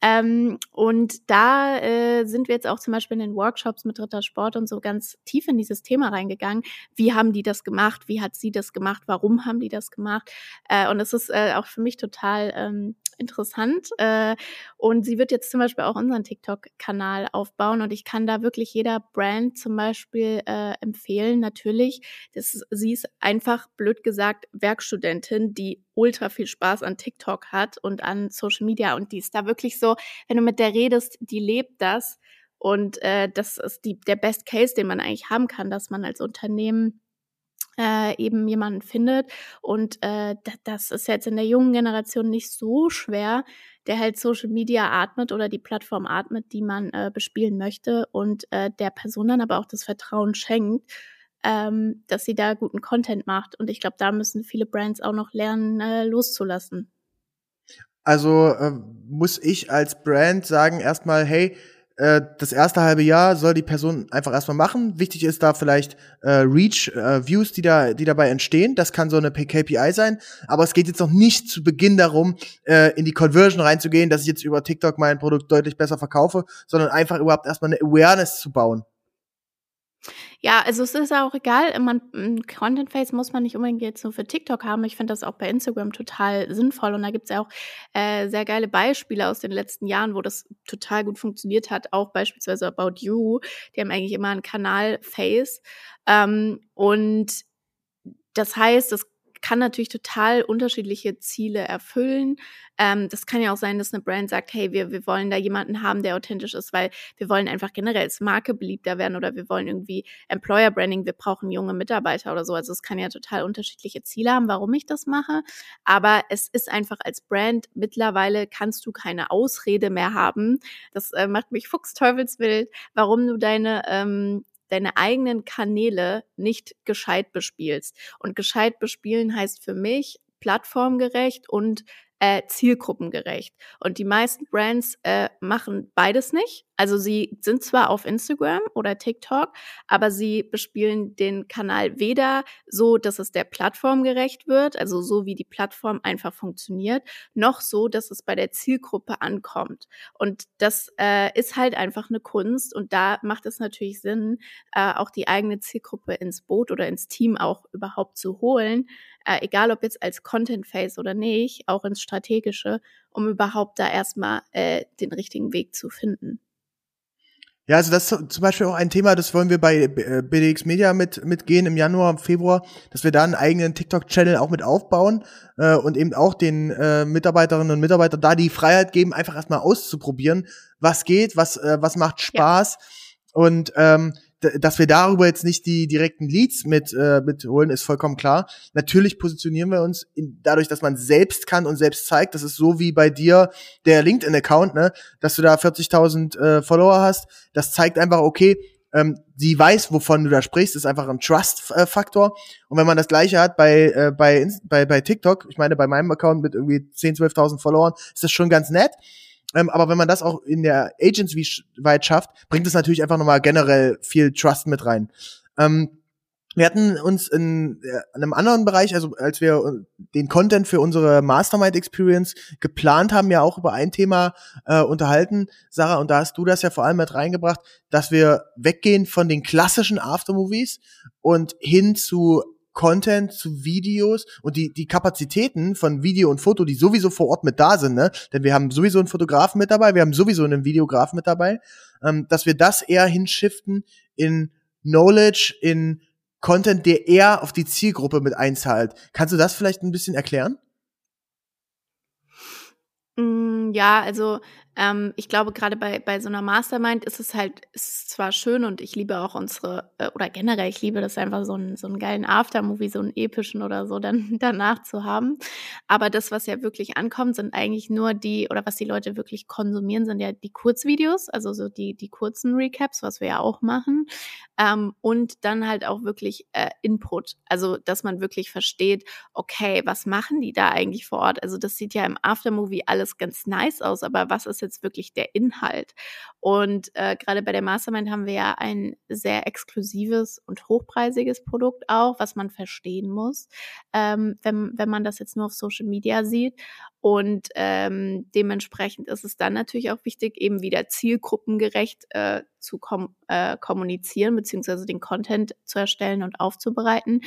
Ähm, und da äh, sind wir jetzt auch zum Beispiel in den Workshops mit Dritter Sport und so ganz tief in dieses Thema reingegangen. Wie haben die das gemacht? Wie hat sie das gemacht? Warum haben die das gemacht? Äh, und es ist äh, äh, auch für mich total ähm, interessant. Äh, und sie wird jetzt zum Beispiel auch unseren TikTok-Kanal aufbauen und ich kann da wirklich jeder Brand zum Beispiel äh, empfehlen. Natürlich, das, sie ist einfach blöd gesagt Werkstudentin, die ultra viel Spaß an TikTok hat und an Social Media und die ist da wirklich so, wenn du mit der redest, die lebt das. Und äh, das ist die, der Best Case, den man eigentlich haben kann, dass man als Unternehmen äh, eben jemanden findet. Und äh, das ist jetzt in der jungen Generation nicht so schwer, der halt Social Media atmet oder die Plattform atmet, die man äh, bespielen möchte und äh, der Person dann aber auch das Vertrauen schenkt, ähm, dass sie da guten Content macht. Und ich glaube, da müssen viele Brands auch noch lernen, äh, loszulassen. Also äh, muss ich als Brand sagen erstmal, hey, äh, das erste halbe Jahr soll die Person einfach erstmal machen. Wichtig ist da vielleicht äh, Reach, äh, Views, die da, die dabei entstehen. Das kann so eine KPI sein. Aber es geht jetzt noch nicht zu Beginn darum, äh, in die Conversion reinzugehen, dass ich jetzt über TikTok mein Produkt deutlich besser verkaufe, sondern einfach überhaupt erstmal eine Awareness zu bauen. Ja, also es ist auch egal, man, Content Face muss man nicht unbedingt jetzt nur für TikTok haben. Ich finde das auch bei Instagram total sinnvoll und da gibt es ja auch äh, sehr geile Beispiele aus den letzten Jahren, wo das total gut funktioniert hat. Auch beispielsweise About You, die haben eigentlich immer einen Kanal Face ähm, und das heißt, es kann natürlich total unterschiedliche Ziele erfüllen. Ähm, das kann ja auch sein, dass eine Brand sagt, hey, wir, wir wollen da jemanden haben, der authentisch ist, weil wir wollen einfach generell als Marke beliebter werden oder wir wollen irgendwie Employer Branding, wir brauchen junge Mitarbeiter oder so. Also es kann ja total unterschiedliche Ziele haben, warum ich das mache. Aber es ist einfach als Brand mittlerweile kannst du keine Ausrede mehr haben. Das äh, macht mich fuchsteufelswild, warum du deine ähm, deine eigenen Kanäle nicht gescheit bespielst. Und gescheit bespielen heißt für mich plattformgerecht und äh, zielgruppengerecht. Und die meisten Brands äh, machen beides nicht. Also sie sind zwar auf Instagram oder TikTok, aber sie bespielen den Kanal weder so, dass es der Plattform gerecht wird, also so wie die Plattform einfach funktioniert, noch so, dass es bei der Zielgruppe ankommt. Und das äh, ist halt einfach eine Kunst und da macht es natürlich Sinn, äh, auch die eigene Zielgruppe ins Boot oder ins Team auch überhaupt zu holen, äh, egal ob jetzt als Content Face oder nicht, auch ins Strategische, um überhaupt da erstmal äh, den richtigen Weg zu finden. Ja, also das ist zum Beispiel auch ein Thema, das wollen wir bei BDX äh, Media mit mitgehen im Januar, Februar, dass wir da einen eigenen TikTok-Channel auch mit aufbauen äh, und eben auch den äh, Mitarbeiterinnen und Mitarbeitern da die Freiheit geben, einfach erstmal auszuprobieren, was geht, was äh, was macht Spaß ja. und ähm, dass wir darüber jetzt nicht die direkten Leads mit, äh, mit holen, ist vollkommen klar. Natürlich positionieren wir uns in, dadurch, dass man selbst kann und selbst zeigt. Das ist so wie bei dir der LinkedIn-Account, ne? dass du da 40.000 äh, Follower hast. Das zeigt einfach, okay, ähm, sie weiß, wovon du da sprichst, ist einfach ein Trust-Faktor. Und wenn man das gleiche hat bei, äh, bei, bei, bei TikTok, ich meine, bei meinem Account mit irgendwie 10, 12.000 Followern, ist das schon ganz nett. Ähm, aber wenn man das auch in der Agency weit schafft, bringt es natürlich einfach nochmal generell viel Trust mit rein. Ähm, wir hatten uns in, äh, in einem anderen Bereich, also als wir den Content für unsere Mastermind Experience geplant haben, ja auch über ein Thema äh, unterhalten, Sarah, und da hast du das ja vor allem mit reingebracht, dass wir weggehen von den klassischen Aftermovies und hin zu Content zu Videos und die, die Kapazitäten von Video und Foto, die sowieso vor Ort mit da sind, ne? Denn wir haben sowieso einen Fotografen mit dabei, wir haben sowieso einen Videografen mit dabei, ähm, dass wir das eher hinschiften in Knowledge, in Content, der eher auf die Zielgruppe mit einzahlt. Kannst du das vielleicht ein bisschen erklären? Mm, ja, also ähm, ich glaube, gerade bei, bei so einer Mastermind ist es halt, ist zwar schön und ich liebe auch unsere, äh, oder generell, ich liebe das einfach, so einen, so einen geilen Aftermovie, so einen epischen oder so dann danach zu haben. Aber das, was ja wirklich ankommt, sind eigentlich nur die, oder was die Leute wirklich konsumieren, sind ja die Kurzvideos, also so die, die kurzen Recaps, was wir ja auch machen. Ähm, und dann halt auch wirklich äh, Input. Also, dass man wirklich versteht, okay, was machen die da eigentlich vor Ort? Also, das sieht ja im Aftermovie alles ganz nice aus, aber was ist jetzt wirklich der Inhalt? Und äh, gerade bei der Mastermind haben wir ja ein sehr exklusives und hochpreisiges Produkt auch, was man verstehen muss, ähm, wenn, wenn man das jetzt nur auf Social Media sieht. Und ähm, dementsprechend ist es dann natürlich auch wichtig, eben wieder zielgruppengerecht äh, zu kom äh, kommunizieren, beziehungsweise den Content zu erstellen und aufzubereiten.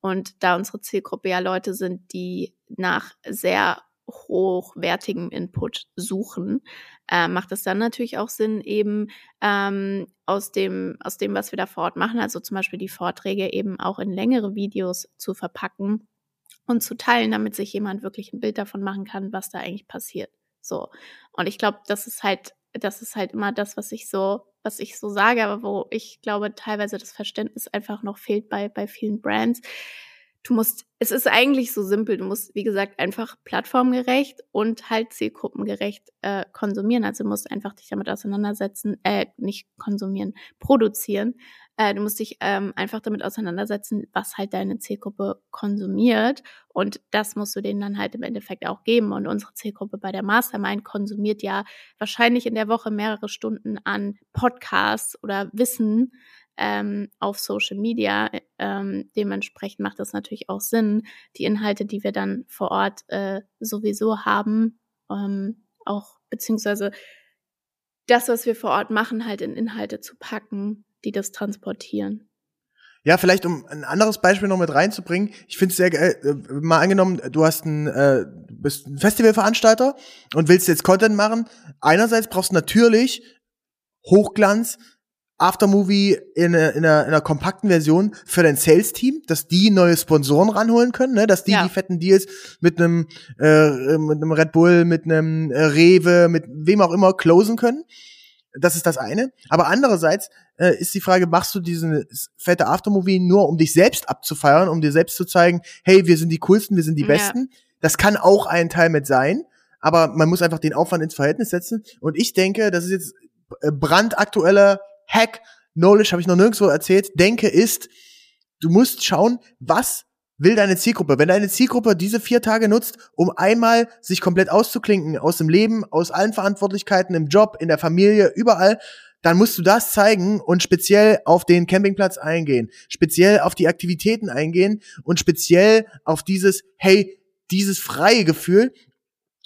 Und da unsere Zielgruppe ja Leute sind, die nach sehr hochwertigem Input suchen, äh, macht es dann natürlich auch Sinn, eben ähm, aus dem, aus dem, was wir da vor Ort machen, also zum Beispiel die Vorträge eben auch in längere Videos zu verpacken und zu teilen, damit sich jemand wirklich ein Bild davon machen kann, was da eigentlich passiert. So. Und ich glaube, das ist halt, das ist halt immer das, was ich so, was ich so sage, aber wo ich glaube, teilweise das Verständnis einfach noch fehlt bei, bei vielen Brands du musst, es ist eigentlich so simpel, du musst, wie gesagt, einfach plattformgerecht und halt zielgruppengerecht äh, konsumieren. Also du musst einfach dich damit auseinandersetzen, äh, nicht konsumieren, produzieren. Äh, du musst dich ähm, einfach damit auseinandersetzen, was halt deine Zielgruppe konsumiert. Und das musst du denen dann halt im Endeffekt auch geben. Und unsere Zielgruppe bei der Mastermind konsumiert ja wahrscheinlich in der Woche mehrere Stunden an Podcasts oder Wissen ähm, auf Social Media. Ähm, dementsprechend macht das natürlich auch Sinn, die Inhalte, die wir dann vor Ort äh, sowieso haben, ähm, auch beziehungsweise das, was wir vor Ort machen, halt in Inhalte zu packen, die das transportieren. Ja, vielleicht um ein anderes Beispiel noch mit reinzubringen. Ich finde es sehr geil. Äh, mal angenommen, du hast ein, äh, bist ein Festivalveranstalter und willst jetzt Content machen. Einerseits brauchst du natürlich Hochglanz, Aftermovie in, in, einer, in einer kompakten Version für dein Sales-Team, dass die neue Sponsoren ranholen können, ne? dass die ja. die fetten Deals mit einem äh, mit einem Red Bull, mit einem äh, Rewe, mit wem auch immer closen können. Das ist das eine. Aber andererseits äh, ist die Frage, machst du diesen fette Aftermovie nur, um dich selbst abzufeiern, um dir selbst zu zeigen, hey, wir sind die coolsten, wir sind die besten. Ja. Das kann auch ein Teil mit sein, aber man muss einfach den Aufwand ins Verhältnis setzen. Und ich denke, das ist jetzt äh, brandaktueller Hack, Knowledge, habe ich noch nirgendwo erzählt, denke ist, du musst schauen, was will deine Zielgruppe. Wenn deine Zielgruppe diese vier Tage nutzt, um einmal sich komplett auszuklinken aus dem Leben, aus allen Verantwortlichkeiten, im Job, in der Familie, überall, dann musst du das zeigen und speziell auf den Campingplatz eingehen, speziell auf die Aktivitäten eingehen und speziell auf dieses, hey, dieses freie Gefühl,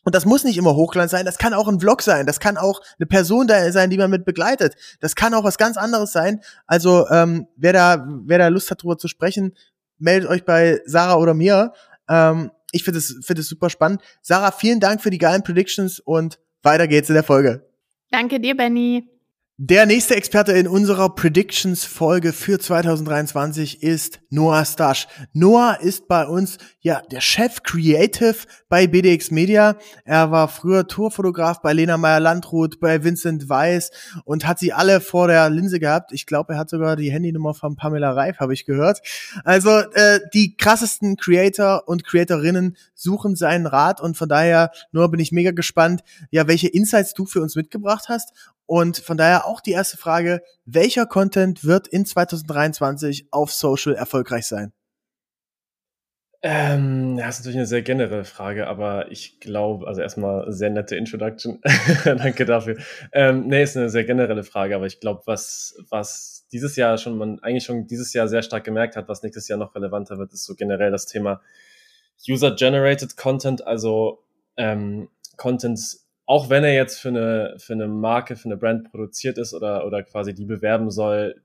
und das muss nicht immer Hochglanz sein, das kann auch ein Vlog sein, das kann auch eine Person da sein, die man mit begleitet. Das kann auch was ganz anderes sein. Also ähm, wer da, wer da Lust hat, darüber zu sprechen, meldet euch bei Sarah oder mir. Ähm, ich finde es finde super spannend. Sarah, vielen Dank für die geilen Predictions und weiter geht's in der Folge. Danke dir, Benny. Der nächste Experte in unserer Predictions-Folge für 2023 ist Noah Stasch. Noah ist bei uns ja der Chef Creative bei BDX Media. Er war früher Tourfotograf bei Lena Meyer-Landrut, bei Vincent Weiss und hat sie alle vor der Linse gehabt. Ich glaube, er hat sogar die Handynummer von Pamela Reif, habe ich gehört. Also äh, die krassesten Creator und Creatorinnen suchen seinen Rat und von daher, Noah, bin ich mega gespannt, ja, welche Insights du für uns mitgebracht hast Und von daher auch die erste Frage, welcher Content wird in 2023 auf Social erfolgreich sein? Ähm, das ist natürlich eine sehr generelle Frage, aber ich glaube, also erstmal sehr nette Introduction. Danke dafür. Ähm, nee, ist eine sehr generelle Frage, aber ich glaube, was, was dieses Jahr schon, man eigentlich schon dieses Jahr sehr stark gemerkt hat, was nächstes Jahr noch relevanter wird, ist so generell das Thema User-Generated Content, also ähm, Content, auch wenn er jetzt für eine, für eine Marke, für eine Brand produziert ist oder, oder quasi die bewerben soll,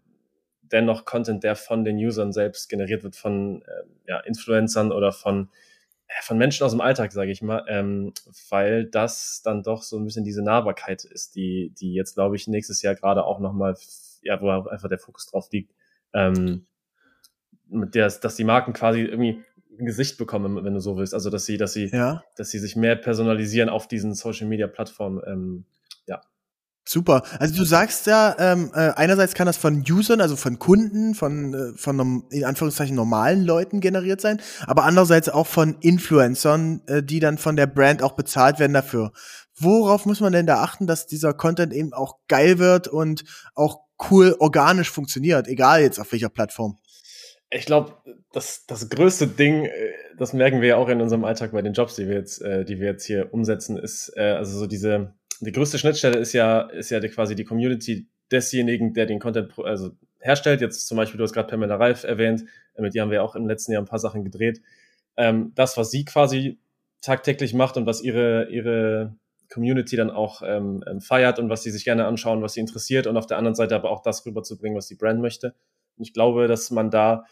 dennoch Content, der von den Usern selbst generiert wird, von äh, ja, Influencern oder von, äh, von Menschen aus dem Alltag, sage ich mal, ähm, weil das dann doch so ein bisschen diese Nahbarkeit ist, die, die jetzt, glaube ich, nächstes Jahr gerade auch nochmal, ja, wo einfach der Fokus drauf liegt, ähm, mit der, dass die Marken quasi irgendwie Gesicht bekommen, wenn du so willst. Also dass sie, dass sie, ja. dass sie sich mehr personalisieren auf diesen Social Media Plattformen. Ähm, ja, Super. Also du sagst ja, ähm, äh, einerseits kann das von Usern, also von Kunden, von, äh, von in Anführungszeichen normalen Leuten generiert sein, aber andererseits auch von Influencern, äh, die dann von der Brand auch bezahlt werden dafür. Worauf muss man denn da achten, dass dieser Content eben auch geil wird und auch cool organisch funktioniert, egal jetzt auf welcher Plattform? Ich glaube, das, das größte Ding, äh, das merken wir ja auch in unserem Alltag bei den Jobs, die wir jetzt, äh, die wir jetzt hier umsetzen, ist äh, also so diese die größte Schnittstelle ist ja, ist ja die, quasi die Community desjenigen, der den Content also herstellt. Jetzt zum Beispiel, du hast gerade Pamela Reif erwähnt, äh, mit ihr haben wir auch im letzten Jahr ein paar Sachen gedreht. Ähm, das, was sie quasi tagtäglich macht und was ihre, ihre Community dann auch ähm, ähm, feiert und was sie sich gerne anschauen, was sie interessiert und auf der anderen Seite aber auch das rüberzubringen, was die Brand möchte. Ich glaube, dass man da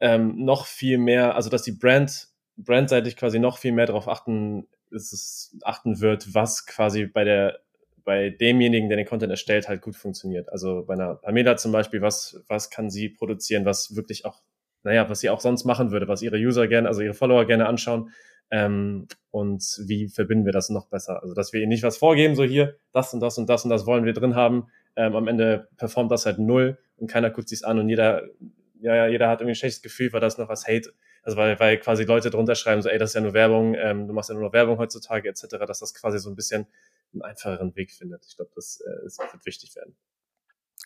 ähm, noch viel mehr, also dass die Brand, brandseitig quasi noch viel mehr darauf achten es achten wird, was quasi bei der bei demjenigen, der den Content erstellt, halt gut funktioniert. Also bei einer Pamela zum Beispiel, was, was kann sie produzieren, was wirklich auch, naja, was sie auch sonst machen würde, was ihre User gerne, also ihre Follower gerne anschauen. Ähm, und wie verbinden wir das noch besser? Also, dass wir ihnen nicht was vorgeben, so hier, das und das und das und das wollen wir drin haben. Ähm, am Ende performt das halt null und keiner guckt sich's an und jeder, ja, jeder hat irgendwie ein schlechtes Gefühl, weil das noch was Hate also weil, weil quasi Leute drunter schreiben, so, ey, das ist ja nur Werbung, ähm, du machst ja nur noch Werbung heutzutage, etc., dass das quasi so ein bisschen einen einfacheren Weg findet. Ich glaube, das, äh, das wird wichtig werden.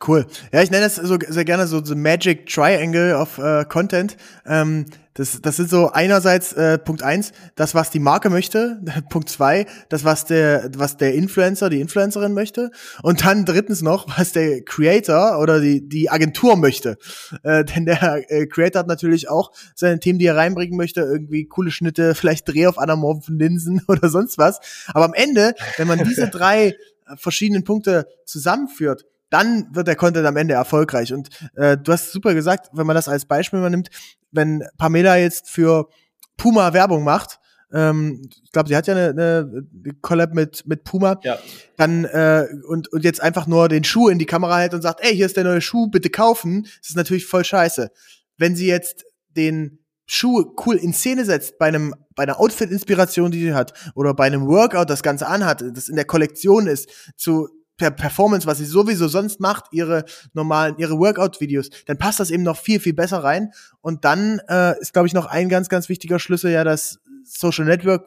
Cool. Ja, ich nenne das so sehr gerne so the Magic Triangle of äh, Content. Ähm, das, das sind so einerseits äh, Punkt eins, das was die Marke möchte, Punkt zwei, das was der was der Influencer, die Influencerin möchte und dann drittens noch, was der Creator oder die die Agentur möchte. Äh, denn der äh, Creator hat natürlich auch seine Themen, die er reinbringen möchte, irgendwie coole Schnitte, vielleicht Dreh auf anamorphen Linsen oder sonst was. Aber am Ende, wenn man diese drei verschiedenen Punkte zusammenführt, dann wird der Content am Ende erfolgreich. Und äh, du hast super gesagt, wenn man das als Beispiel mal nimmt, wenn Pamela jetzt für Puma Werbung macht, ähm, ich glaube, sie hat ja eine, eine Collab mit, mit Puma, ja. dann äh, und, und jetzt einfach nur den Schuh in die Kamera hält und sagt, ey, hier ist der neue Schuh, bitte kaufen, das ist natürlich voll scheiße. Wenn sie jetzt den Schuh cool in Szene setzt bei einem bei einer Outfit-Inspiration, die sie hat, oder bei einem Workout das Ganze anhat, das in der Kollektion ist, zu per Performance, was sie sowieso sonst macht, ihre normalen, ihre Workout-Videos, dann passt das eben noch viel, viel besser rein. Und dann äh, ist, glaube ich, noch ein ganz, ganz wichtiger Schlüssel ja das Social Network,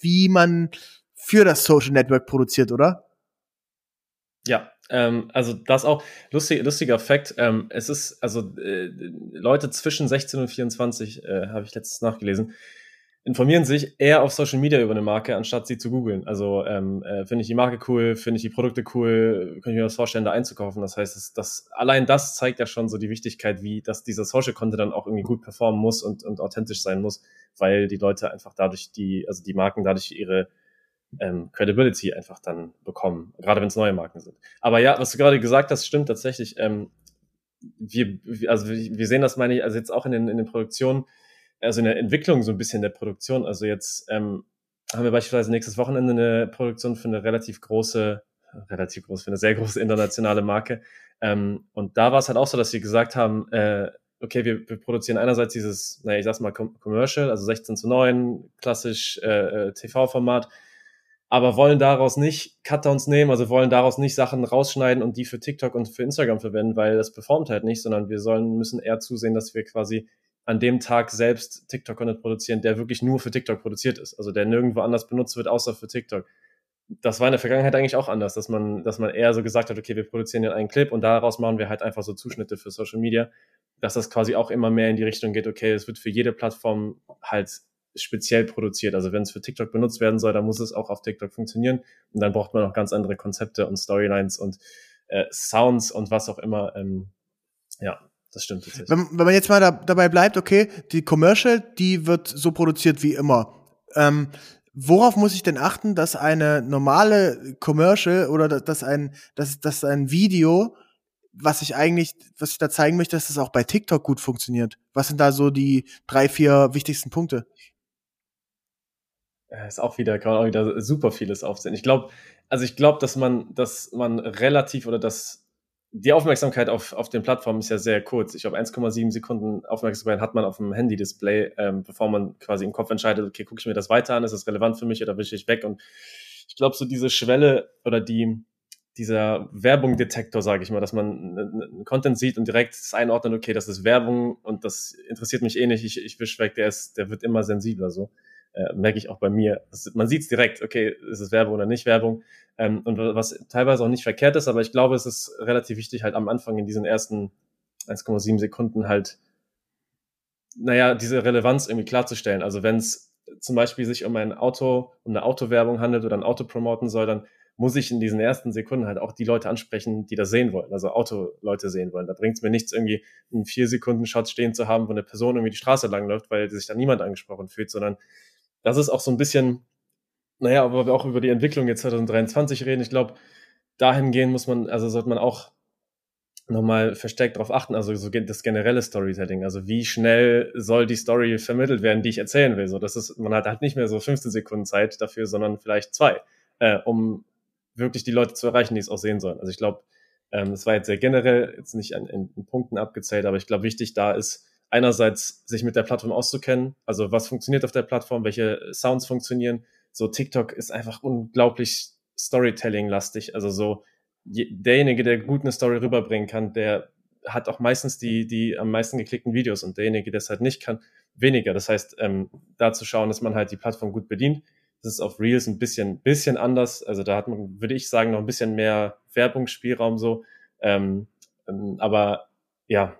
wie man für das Social Network produziert, oder? Ja, ähm, also das auch lustig, lustiger Fakt. Ähm, es ist also äh, Leute zwischen 16 und 24 äh, habe ich letztens nachgelesen informieren sich eher auf Social Media über eine Marke, anstatt sie zu googeln. Also ähm, äh, finde ich die Marke cool, finde ich die Produkte cool, kann ich mir das vorstellen, da einzukaufen. Das heißt, das, das, allein das zeigt ja schon so die Wichtigkeit, wie dass dieser Social Content dann auch irgendwie gut performen muss und, und authentisch sein muss, weil die Leute einfach dadurch die, also die Marken dadurch ihre ähm, Credibility einfach dann bekommen, gerade wenn es neue Marken sind. Aber ja, was du gerade gesagt hast, stimmt tatsächlich. Ähm, wir, also wir sehen das, meine ich, also jetzt auch in den, in den Produktionen, also in der Entwicklung so ein bisschen der Produktion. Also jetzt ähm, haben wir beispielsweise nächstes Wochenende eine Produktion für eine relativ große, relativ groß, für eine sehr große internationale Marke. Ähm, und da war es halt auch so, dass sie gesagt haben, äh, okay, wir, wir produzieren einerseits dieses, naja, ich sag's mal, Commercial, also 16 zu 9, klassisch äh, äh TV-Format, aber wollen daraus nicht Cutdowns nehmen, also wollen daraus nicht Sachen rausschneiden und die für TikTok und für Instagram verwenden, weil das performt halt nicht, sondern wir sollen, müssen eher zusehen, dass wir quasi an dem Tag selbst TikTok-Content produzieren, der wirklich nur für TikTok produziert ist, also der nirgendwo anders benutzt wird, außer für TikTok. das war in der Vergangenheit eigentlich auch anders, dass man, dass man eher so gesagt hat, okay, wir produzieren ja einen Clip und daraus machen wir halt einfach so Zuschnitte für Social Media, dass das quasi auch immer mehr in die Richtung geht, okay, es wird für jede Plattform halt speziell produziert. Also wenn es für TikTok benutzt werden soll, dann muss es auch auf TikTok funktionieren und dann braucht man auch ganz andere Konzepte und Storylines und äh, Sounds und was auch immer. Ähm, ja, das stimmt tatsächlich. Wenn, wenn man jetzt mal da, dabei bleibt, okay, die Commercial, die wird so produziert wie immer. Ähm, worauf muss ich denn achten, dass eine normale Commercial oder dass ein, dass, dass ein Video, was ich eigentlich, was ich da zeigen möchte, dass das auch bei TikTok gut funktioniert? Was sind da so die drei, vier wichtigsten Punkte? Ist auch wieder, kann man auch wieder super vieles aufsehen. Ich glaube, also ich glaube, dass man, dass man relativ oder dass die Aufmerksamkeit auf, auf den Plattformen ist ja sehr kurz. Ich glaube, 1,7 Sekunden Aufmerksamkeit hat man auf dem Handy-Display, ähm, bevor man quasi im Kopf entscheidet, okay, gucke ich mir das weiter an, ist das relevant für mich oder wische ich weg? Und ich glaube, so diese Schwelle oder die, dieser Werbung-Detektor, sage ich mal, dass man einen Content sieht und direkt einordnet, okay, das ist Werbung und das interessiert mich eh nicht, ich, ich wisch weg, der ist, der wird immer sensibler so. Äh, merke ich auch bei mir. Das, man sieht es direkt, okay, ist es Werbung oder nicht Werbung. Ähm, und was teilweise auch nicht verkehrt ist, aber ich glaube, es ist relativ wichtig, halt am Anfang in diesen ersten 1,7 Sekunden halt, naja, diese Relevanz irgendwie klarzustellen. Also wenn es zum Beispiel sich um ein Auto, um eine Autowerbung handelt oder ein Auto promoten soll, dann muss ich in diesen ersten Sekunden halt auch die Leute ansprechen, die das sehen wollen, also Autoleute sehen wollen. Da bringt es mir nichts, irgendwie einen vier Sekunden Shot stehen zu haben, wo eine Person irgendwie die Straße langläuft, weil sich da niemand angesprochen fühlt, sondern das ist auch so ein bisschen, naja, aber wir auch über die Entwicklung jetzt 2023 reden. Ich glaube, dahingehend muss man, also sollte man auch nochmal verstärkt darauf achten, also so das generelle Storytelling, also wie schnell soll die Story vermittelt werden, die ich erzählen will. So, das ist, man hat halt nicht mehr so 15 Sekunden Zeit dafür, sondern vielleicht zwei, äh, um wirklich die Leute zu erreichen, die es auch sehen sollen. Also ich glaube, ähm, das war jetzt sehr generell, jetzt nicht an, in, in Punkten abgezählt, aber ich glaube, wichtig da ist, einerseits sich mit der Plattform auszukennen, also was funktioniert auf der Plattform, welche Sounds funktionieren. So TikTok ist einfach unglaublich Storytelling-lastig. Also so derjenige, der gut eine Story rüberbringen kann, der hat auch meistens die, die am meisten geklickten Videos und derjenige, der es halt nicht kann, weniger. Das heißt, ähm, da zu schauen, dass man halt die Plattform gut bedient. Das ist auf Reels ein bisschen, bisschen anders. Also da hat man, würde ich sagen, noch ein bisschen mehr Werbungsspielraum so. Ähm, ähm, aber ja,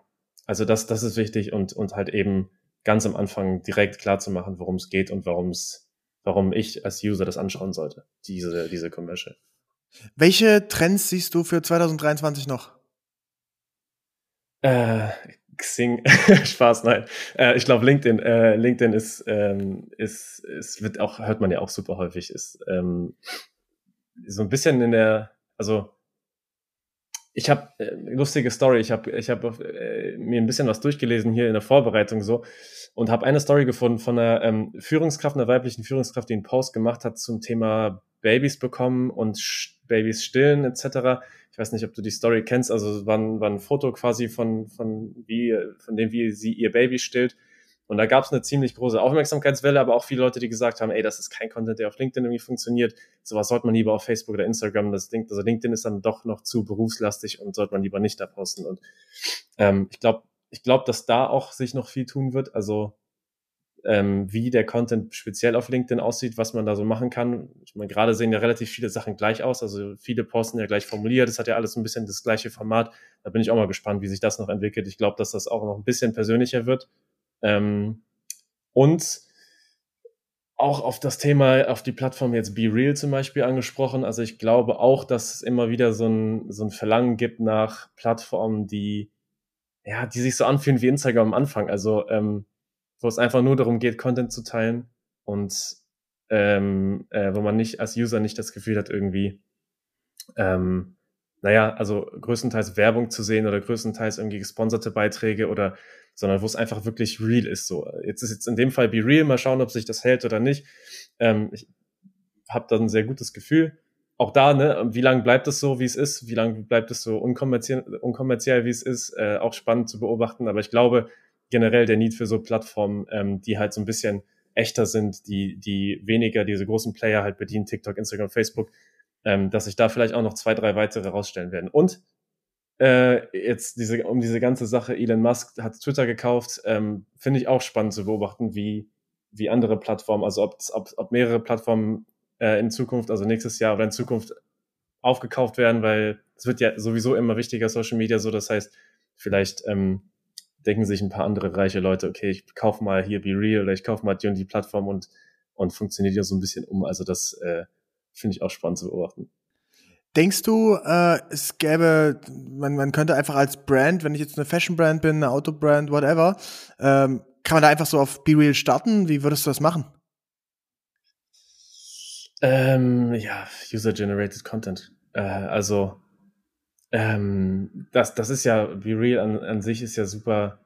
also das, das ist wichtig und, und halt eben ganz am Anfang direkt klar zu machen, worum es geht und warum es, warum ich als User das anschauen sollte, diese, diese Commercial. Welche Trends siehst du für 2023 noch? Äh, Xing, Spaß, nein. Äh, ich glaube, LinkedIn, äh, LinkedIn ist, ähm, ist, ist, wird auch, hört man ja auch super häufig, ist ähm, so ein bisschen in der, also ich habe äh, lustige Story. Ich habe ich hab, äh, mir ein bisschen was durchgelesen hier in der Vorbereitung so und habe eine Story gefunden von einer ähm, Führungskraft, einer weiblichen Führungskraft, die einen Post gemacht hat zum Thema Babys bekommen und Babys stillen etc. Ich weiß nicht, ob du die Story kennst. Also war ein, war ein Foto quasi von von wie von dem wie sie ihr Baby stillt und da gab es eine ziemlich große Aufmerksamkeitswelle, aber auch viele Leute, die gesagt haben, ey, das ist kein Content, der auf LinkedIn irgendwie funktioniert. Sowas sollte man lieber auf Facebook oder Instagram. Das Ding, also LinkedIn ist dann doch noch zu berufslastig und sollte man lieber nicht da posten. Und ähm, ich glaube, ich glaube, dass da auch sich noch viel tun wird. Also ähm, wie der Content speziell auf LinkedIn aussieht, was man da so machen kann. Ich meine, gerade sehen ja relativ viele Sachen gleich aus. Also viele posten ja gleich formuliert. Das hat ja alles ein bisschen das gleiche Format. Da bin ich auch mal gespannt, wie sich das noch entwickelt. Ich glaube, dass das auch noch ein bisschen persönlicher wird. Ähm, und auch auf das Thema, auf die Plattform jetzt Be Real zum Beispiel angesprochen. Also ich glaube auch, dass es immer wieder so ein, so ein Verlangen gibt nach Plattformen, die, ja, die sich so anfühlen wie Instagram am Anfang. Also, ähm, wo es einfach nur darum geht, Content zu teilen und ähm, äh, wo man nicht als User nicht das Gefühl hat, irgendwie, ähm, naja, also größtenteils Werbung zu sehen oder größtenteils irgendwie gesponserte Beiträge oder sondern wo es einfach wirklich real ist. So, jetzt ist jetzt in dem Fall Be Real, mal schauen, ob sich das hält oder nicht. Ähm, ich habe da ein sehr gutes Gefühl. Auch da, ne, wie lange bleibt es so, wie es ist? Wie lange bleibt es so unkommerziell, unkommerziell wie es ist? Äh, auch spannend zu beobachten. Aber ich glaube generell der Need für so Plattformen, ähm, die halt so ein bisschen echter sind, die, die weniger diese großen Player halt bedienen, TikTok, Instagram, Facebook, ähm, dass sich da vielleicht auch noch zwei, drei weitere rausstellen werden. Und äh, jetzt diese, um diese ganze Sache, Elon Musk hat Twitter gekauft, ähm, finde ich auch spannend zu beobachten, wie, wie andere Plattformen, also ob, ob, ob mehrere Plattformen äh, in Zukunft, also nächstes Jahr oder in Zukunft aufgekauft werden, weil es wird ja sowieso immer wichtiger, Social Media so. Das heißt, vielleicht ähm, denken sich ein paar andere reiche Leute, okay, ich kaufe mal hier Be Real oder ich kaufe mal die und die Plattform und, und funktioniert ja so ein bisschen um. Also das äh, finde ich auch spannend zu beobachten. Denkst du, äh, es gäbe, man, man könnte einfach als Brand, wenn ich jetzt eine Fashion-Brand bin, eine Auto-Brand, whatever, ähm, kann man da einfach so auf Be Real starten? Wie würdest du das machen? Ähm, ja, User-Generated Content. Äh, also ähm, das, das ist ja, Be Real an, an sich ist ja super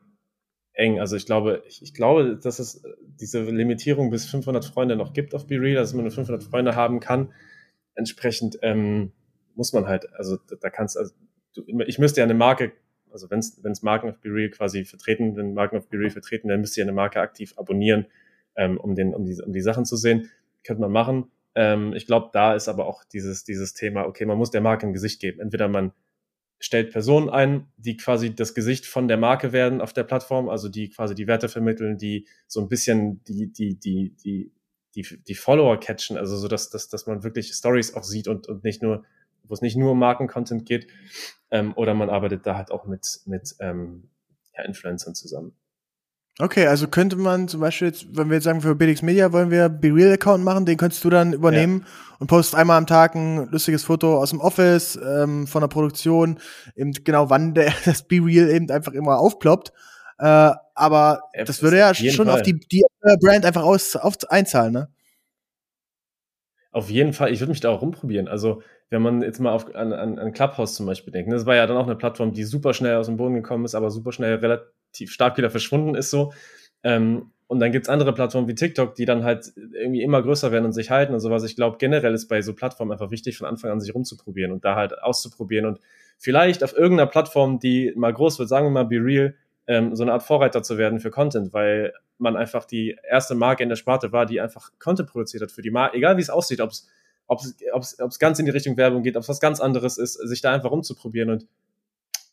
eng. Also ich glaube, ich, ich glaube, dass es diese Limitierung bis 500 Freunde noch gibt auf Be Real, dass man nur 500 Freunde haben kann. Entsprechend ähm, muss man halt, also da, da kannst also du, ich müsste ja eine Marke, also wenn es Marken auf Be Real quasi vertreten, wenn Marken auf Be Real vertreten, dann müsste ja eine Marke aktiv abonnieren, ähm, um den, um die, um die Sachen zu sehen. Könnte man machen. Ähm, ich glaube, da ist aber auch dieses, dieses Thema, okay, man muss der Marke ein Gesicht geben. Entweder man stellt Personen ein, die quasi das Gesicht von der Marke werden auf der Plattform, also die quasi die Werte vermitteln, die so ein bisschen die, die, die, die, die, die Follower catchen, also so, dass, dass, dass man wirklich Stories auch sieht und, und nicht nur, wo es nicht nur um Markencontent geht, ähm, oder man arbeitet da halt auch mit, mit ähm, ja, Influencern zusammen. Okay, also könnte man zum Beispiel jetzt, wenn wir jetzt sagen, für BDX Media wollen wir Be Real Account machen, den könntest du dann übernehmen ja. und postest einmal am Tag ein lustiges Foto aus dem Office, ähm, von der Produktion, eben genau wann der, das Be Real eben einfach immer aufploppt. Äh, aber ja, das würde ja schon Fall. auf die, die Brand einfach aus, auf, einzahlen, ne? Auf jeden Fall, ich würde mich da auch rumprobieren. Also, wenn man jetzt mal auf, an, an, an Clubhouse zum Beispiel denkt, ne, das war ja dann auch eine Plattform, die super schnell aus dem Boden gekommen ist, aber super schnell relativ stark wieder verschwunden ist so. Ähm, und dann gibt's andere Plattformen wie TikTok, die dann halt irgendwie immer größer werden und sich halten und sowas. Ich glaube, generell ist bei so Plattformen einfach wichtig, von Anfang an sich rumzuprobieren und da halt auszuprobieren und vielleicht auf irgendeiner Plattform, die mal groß wird, sagen wir mal Be Real, ähm, so eine Art Vorreiter zu werden für Content, weil man einfach die erste Marke in der Sparte war, die einfach Content produziert hat für die Marke, egal wie es aussieht, ob es ob's, ob's, ganz in die Richtung Werbung geht, ob es was ganz anderes ist, sich da einfach rumzuprobieren und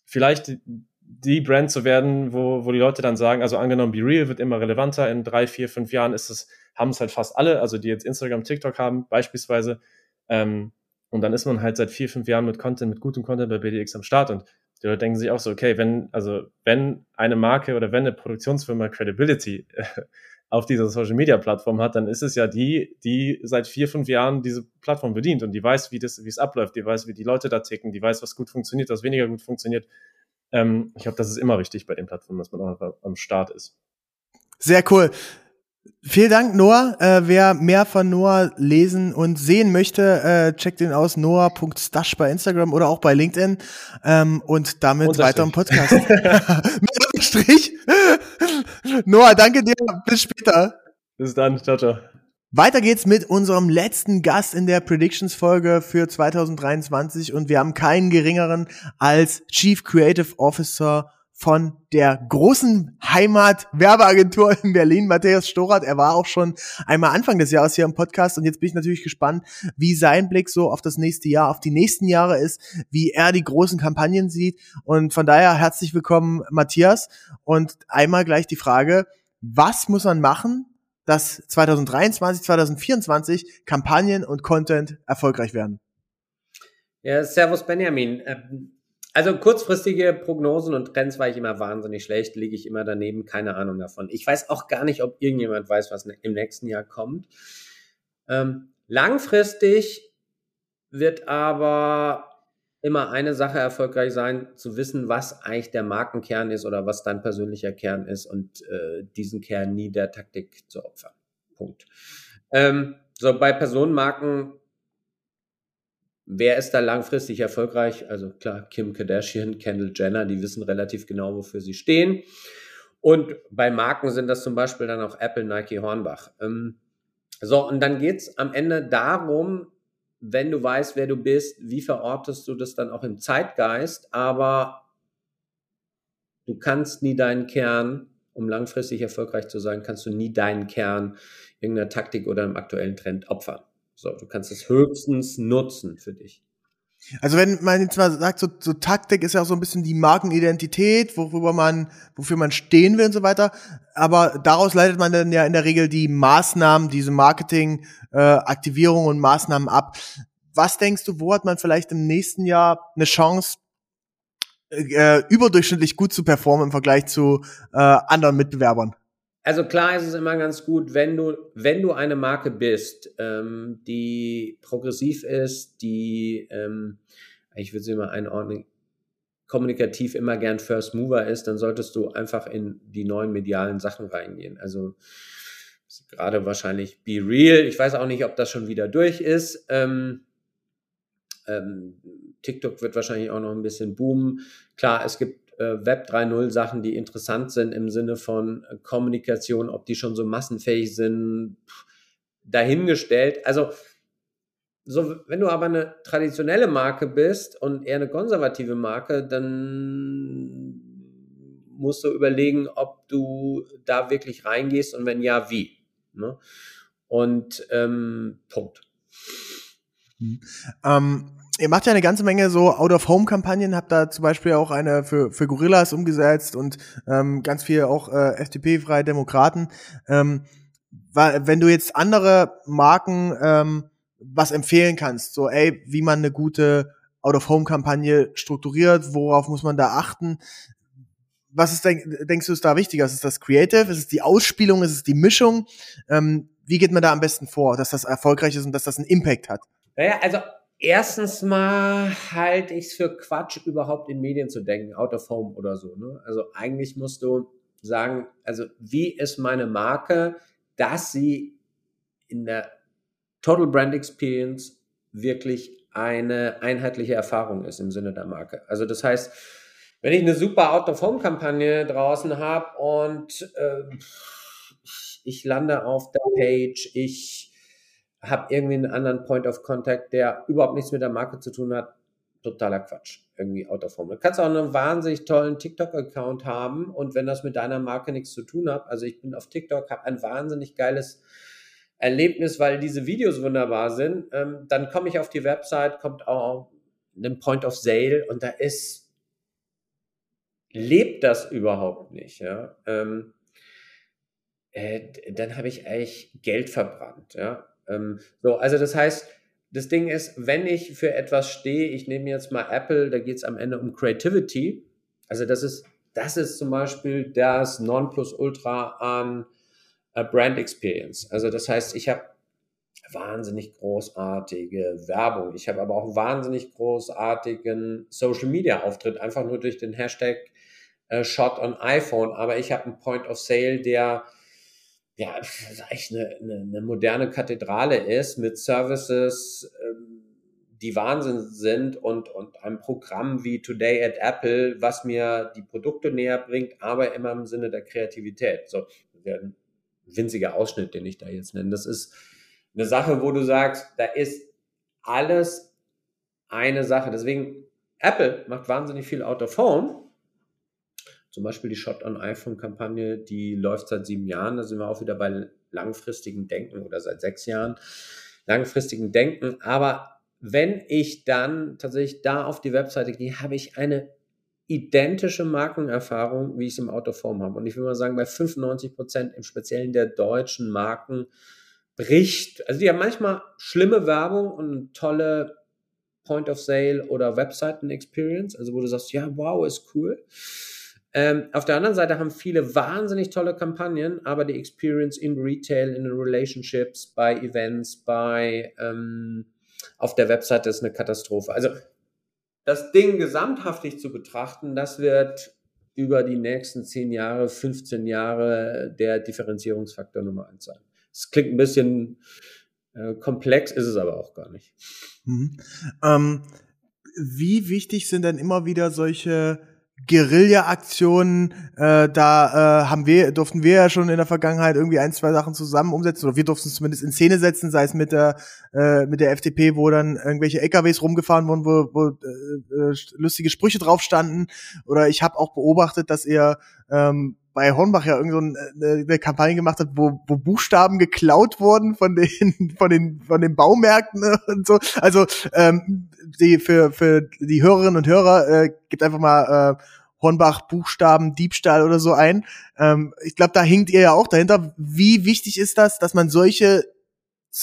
vielleicht die Brand zu werden, wo, wo die Leute dann sagen, also angenommen, Be Real wird immer relevanter, in drei, vier, fünf Jahren ist es, haben es halt fast alle, also die jetzt Instagram, TikTok haben, beispielsweise, ähm, und dann ist man halt seit vier, fünf Jahren mit Content, mit gutem Content bei BDX am Start und die Leute denken sich auch so, okay, wenn, also wenn eine Marke oder wenn eine Produktionsfirma Credibility auf dieser Social Media Plattform hat, dann ist es ja die, die seit vier, fünf Jahren diese Plattform bedient und die weiß, wie das, wie es abläuft, die weiß, wie die Leute da ticken, die weiß, was gut funktioniert, was weniger gut funktioniert. Ähm, ich glaube, das ist immer wichtig bei den Plattformen, dass man auch am Start ist. Sehr cool. Vielen Dank, Noah. Äh, wer mehr von Noah lesen und sehen möchte, äh, checkt ihn aus, noah.stash bei Instagram oder auch bei LinkedIn. Ähm, und damit weiter im Podcast. Mit Strich. Noah, danke dir. Bis später. Bis dann. Ciao, ciao. Weiter geht's mit unserem letzten Gast in der Predictions-Folge für 2023 und wir haben keinen geringeren als Chief Creative Officer von der großen Heimat-Werbeagentur in Berlin, Matthias Storath. Er war auch schon einmal Anfang des Jahres hier im Podcast und jetzt bin ich natürlich gespannt, wie sein Blick so auf das nächste Jahr, auf die nächsten Jahre ist, wie er die großen Kampagnen sieht. Und von daher herzlich willkommen, Matthias. Und einmal gleich die Frage, was muss man machen, dass 2023, 2024 Kampagnen und Content erfolgreich werden? Ja, Servus Benjamin. Ähm, also kurzfristige Prognosen und Trends war ich immer wahnsinnig schlecht, liege ich immer daneben, keine Ahnung davon. Ich weiß auch gar nicht, ob irgendjemand weiß, was ne-, im nächsten Jahr kommt. Ähm, langfristig wird aber immer eine Sache erfolgreich sein, zu wissen, was eigentlich der Markenkern ist oder was dein persönlicher Kern ist und äh, diesen Kern nie der Taktik zu opfern. Punkt. Ähm, so bei Personenmarken Wer ist da langfristig erfolgreich? Also klar, Kim Kardashian, Kendall Jenner, die wissen relativ genau, wofür sie stehen. Und bei Marken sind das zum Beispiel dann auch Apple, Nike, Hornbach. Ähm, so, und dann geht's am Ende darum, wenn du weißt, wer du bist, wie verortest du das dann auch im Zeitgeist, aber du kannst nie deinen Kern, um langfristig erfolgreich zu sein, kannst du nie deinen Kern irgendeiner Taktik oder einem aktuellen Trend opfern. So, du kannst es höchstens nutzen für dich. Also wenn man jetzt mal sagt, so, so Taktik ist ja auch so ein bisschen die Markenidentität, worüber man, wofür man stehen will und so weiter. Aber daraus leitet man dann ja in der Regel die Maßnahmen, diese Marketing, äh, Aktivierung und Maßnahmen ab. Was denkst du, wo hat man vielleicht im nächsten Jahr eine Chance, äh, überdurchschnittlich gut zu performen im Vergleich zu äh, anderen Mitbewerbern? Also klar ist es immer ganz gut, wenn du, wenn du eine Marke bist, ähm, die progressiv ist, die, ähm, ich würde sie mal einordnen, kommunikativ immer gern First Mover ist, dann solltest du einfach in die neuen medialen Sachen reingehen. Also gerade wahrscheinlich Be Real. Ich weiß auch nicht, ob das schon wieder durch ist. Ähm, ähm, TikTok wird wahrscheinlich auch noch ein bisschen boomen. Klar, es gibt Web 3.0 Sachen, die interessant sind im Sinne von äh, Kommunikation, ob die schon so massenfähig sind, dahingestellt. Also, so, wenn du aber eine traditionelle Marke bist und eher eine konservative Marke, dann musst du überlegen, ob du da wirklich reingehst und wenn ja, wie. Ne? Und ähm, Punkt. Mhm. Ähm, ihr macht ja eine ganze Menge so Out-of-Home-Kampagnen, habt da zum Beispiel auch eine für, für Gorillas umgesetzt und ähm, ganz viel auch äh, FDP-freie Demokraten. Ähm, wenn du jetzt andere Marken ähm, was empfehlen kannst, so ey, wie man eine gute Out-of-Home-Kampagne strukturiert, worauf muss man da achten? Was ist denk, denkst du ist da wichtiger? Ist es das Creative? Ist es die Ausspielung? Ist es die Mischung? Ähm, wie geht man da am besten vor, dass das erfolgreich ist und dass das einen Impact hat? Naja, also Erstens mal halte ich es für Quatsch, überhaupt in Medien zu denken, out of home oder so. Ne? Also eigentlich musst du sagen, also wie ist meine Marke, dass sie in der Total Brand Experience wirklich eine einheitliche Erfahrung ist im Sinne der Marke. Also das heißt, wenn ich eine super Out-of-Home-Kampagne draußen habe und äh, ich lande auf der Page, ich habe irgendwie einen anderen Point of Contact, der überhaupt nichts mit der Marke zu tun hat, totaler Quatsch. Irgendwie out of home. Du kannst auch einen wahnsinnig tollen TikTok-Account haben und wenn das mit deiner Marke nichts zu tun hat, also ich bin auf TikTok, habe ein wahnsinnig geiles Erlebnis, weil diese Videos wunderbar sind, ähm, dann komme ich auf die Website, kommt auch ein Point of Sale und da ist, lebt das überhaupt nicht, ja. Ähm, äh, dann habe ich eigentlich Geld verbrannt, ja. Ähm, so, also das heißt, das Ding ist, wenn ich für etwas stehe, ich nehme jetzt mal Apple, da geht es am Ende um Creativity. Also das ist, das ist zum Beispiel das Nonplusultra an äh, Brand Experience. Also das heißt, ich habe wahnsinnig großartige Werbung. Ich habe aber auch wahnsinnig großartigen Social Media Auftritt, einfach nur durch den Hashtag äh, Shot on iPhone. Aber ich habe einen Point of Sale, der ja, echt eine, eine, eine moderne Kathedrale ist mit Services, ähm, die Wahnsinn sind und, und einem Programm wie Today at Apple, was mir die Produkte näher bringt, aber immer im Sinne der Kreativität. So, ein winziger Ausschnitt, den ich da jetzt nenne. Das ist eine Sache, wo du sagst, da ist alles eine Sache. Deswegen, Apple macht wahnsinnig viel out of home, zum Beispiel die Shot on iPhone-Kampagne, die läuft seit sieben Jahren. Da sind wir auch wieder bei langfristigen Denken oder seit sechs Jahren langfristigen Denken. Aber wenn ich dann tatsächlich da auf die Webseite gehe, habe ich eine identische Markenerfahrung, wie ich es im Autoform habe. Und ich will mal sagen, bei 95 Prozent im Speziellen der deutschen Marken bricht, also die haben manchmal schlimme Werbung und tolle Point of Sale oder Webseiten Experience, also wo du sagst, ja, wow, ist cool. Ähm, auf der anderen Seite haben viele wahnsinnig tolle Kampagnen, aber die Experience in Retail, in den Relationships, bei Events, bei ähm, auf der Webseite ist eine Katastrophe. Also das Ding gesamthaftig zu betrachten, das wird über die nächsten 10 Jahre, 15 Jahre der Differenzierungsfaktor Nummer eins sein. Es klingt ein bisschen äh, komplex, ist es aber auch gar nicht. Mhm. Ähm, wie wichtig sind denn immer wieder solche Guerilla-Aktionen, äh, da äh, haben wir, durften wir ja schon in der Vergangenheit irgendwie ein, zwei Sachen zusammen umsetzen, oder wir durften es zumindest in Szene setzen, sei es mit der, äh, mit der FDP, wo dann irgendwelche LKWs rumgefahren wurden, wo, wo äh, äh, lustige Sprüche drauf standen. Oder ich habe auch beobachtet, dass ihr ähm, bei Hornbach ja irgend so eine, eine Kampagne gemacht hat, wo, wo Buchstaben geklaut wurden von den von den von den Baumärkten ne, und so. Also ähm, die für für die Hörerinnen und Hörer äh, gibt einfach mal äh, Hornbach Buchstaben Diebstahl oder so ein. Ähm, ich glaube, da hinkt ihr ja auch dahinter. Wie wichtig ist das, dass man solche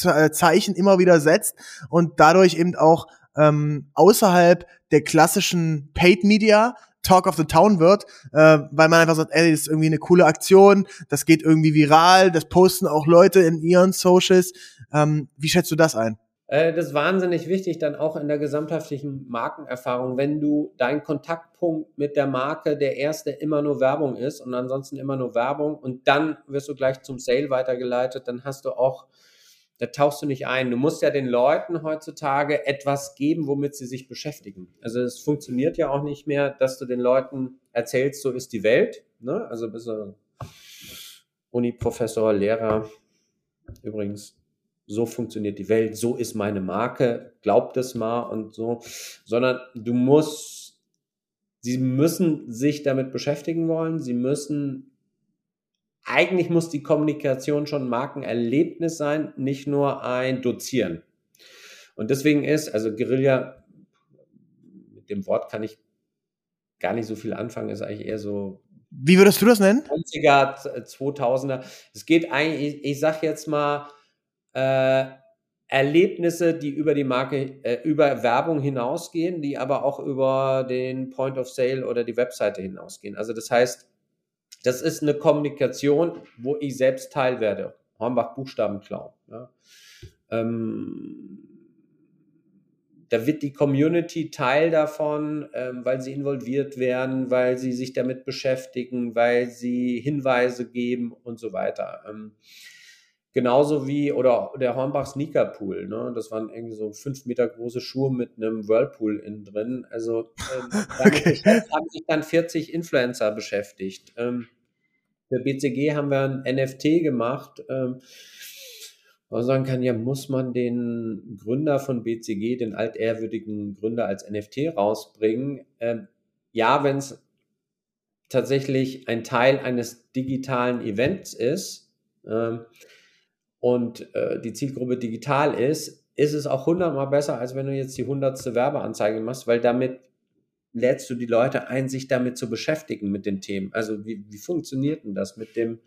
äh, Zeichen immer wieder setzt und dadurch eben auch ähm, außerhalb der klassischen Paid Media Talk of the Town wird, äh, weil man einfach sagt, ey, das ist irgendwie eine coole Aktion, das geht irgendwie viral, das posten auch Leute in ihren Socials. Ähm, wie schätzt du das ein? Äh, das ist wahnsinnig wichtig dann auch in der gesamtheitlichen Markenerfahrung, wenn du dein Kontaktpunkt mit der Marke der erste immer nur Werbung ist und ansonsten immer nur Werbung und dann wirst du gleich zum Sale weitergeleitet, dann hast du auch da tauchst du nicht ein. Du musst ja den Leuten heutzutage etwas geben, womit sie sich beschäftigen. Also es funktioniert ja auch nicht mehr, dass du den Leuten erzählst, so ist die Welt. Ne? Also bist du Uni-Professor, Lehrer. Übrigens, so funktioniert die Welt, so ist meine Marke, glaubt es mal und so. Sondern du musst, sie müssen sich damit beschäftigen wollen, sie müssen eigentlich muss die Kommunikation schon Markenerlebnis sein, nicht nur ein Dozieren. Und deswegen ist, also Guerilla, mit dem Wort kann ich gar nicht so viel anfangen, ist eigentlich eher so. Wie würdest du das nennen? 90er, 2000er. Es geht eigentlich, ich, ich sag jetzt mal, äh, Erlebnisse, die über die Marke, äh, über Werbung hinausgehen, die aber auch über den Point of Sale oder die Webseite hinausgehen. Also das heißt, das ist eine Kommunikation, wo ich selbst Teil werde. Hornbach Buchstaben klauen. Ja. Ähm, da wird die Community Teil davon, ähm, weil sie involviert werden, weil sie sich damit beschäftigen, weil sie Hinweise geben und so weiter. Ähm, genauso wie, oder der Hornbach Sneaker Pool, ne? das waren irgendwie so fünf Meter große Schuhe mit einem Whirlpool innen drin. Also ähm, damit okay. haben sich dann 40 Influencer beschäftigt. Ähm, für BCG haben wir ein NFT gemacht. Ähm, man sagen kann, ja, muss man den Gründer von BCG, den altehrwürdigen Gründer als NFT rausbringen? Ähm, ja, wenn es tatsächlich ein Teil eines digitalen Events ist ähm, und äh, die Zielgruppe digital ist, ist es auch hundertmal besser, als wenn du jetzt die hundertste Werbeanzeige machst, weil damit lädst du die Leute ein, sich damit zu beschäftigen mit den Themen? Also wie, wie funktioniert denn das mit dem,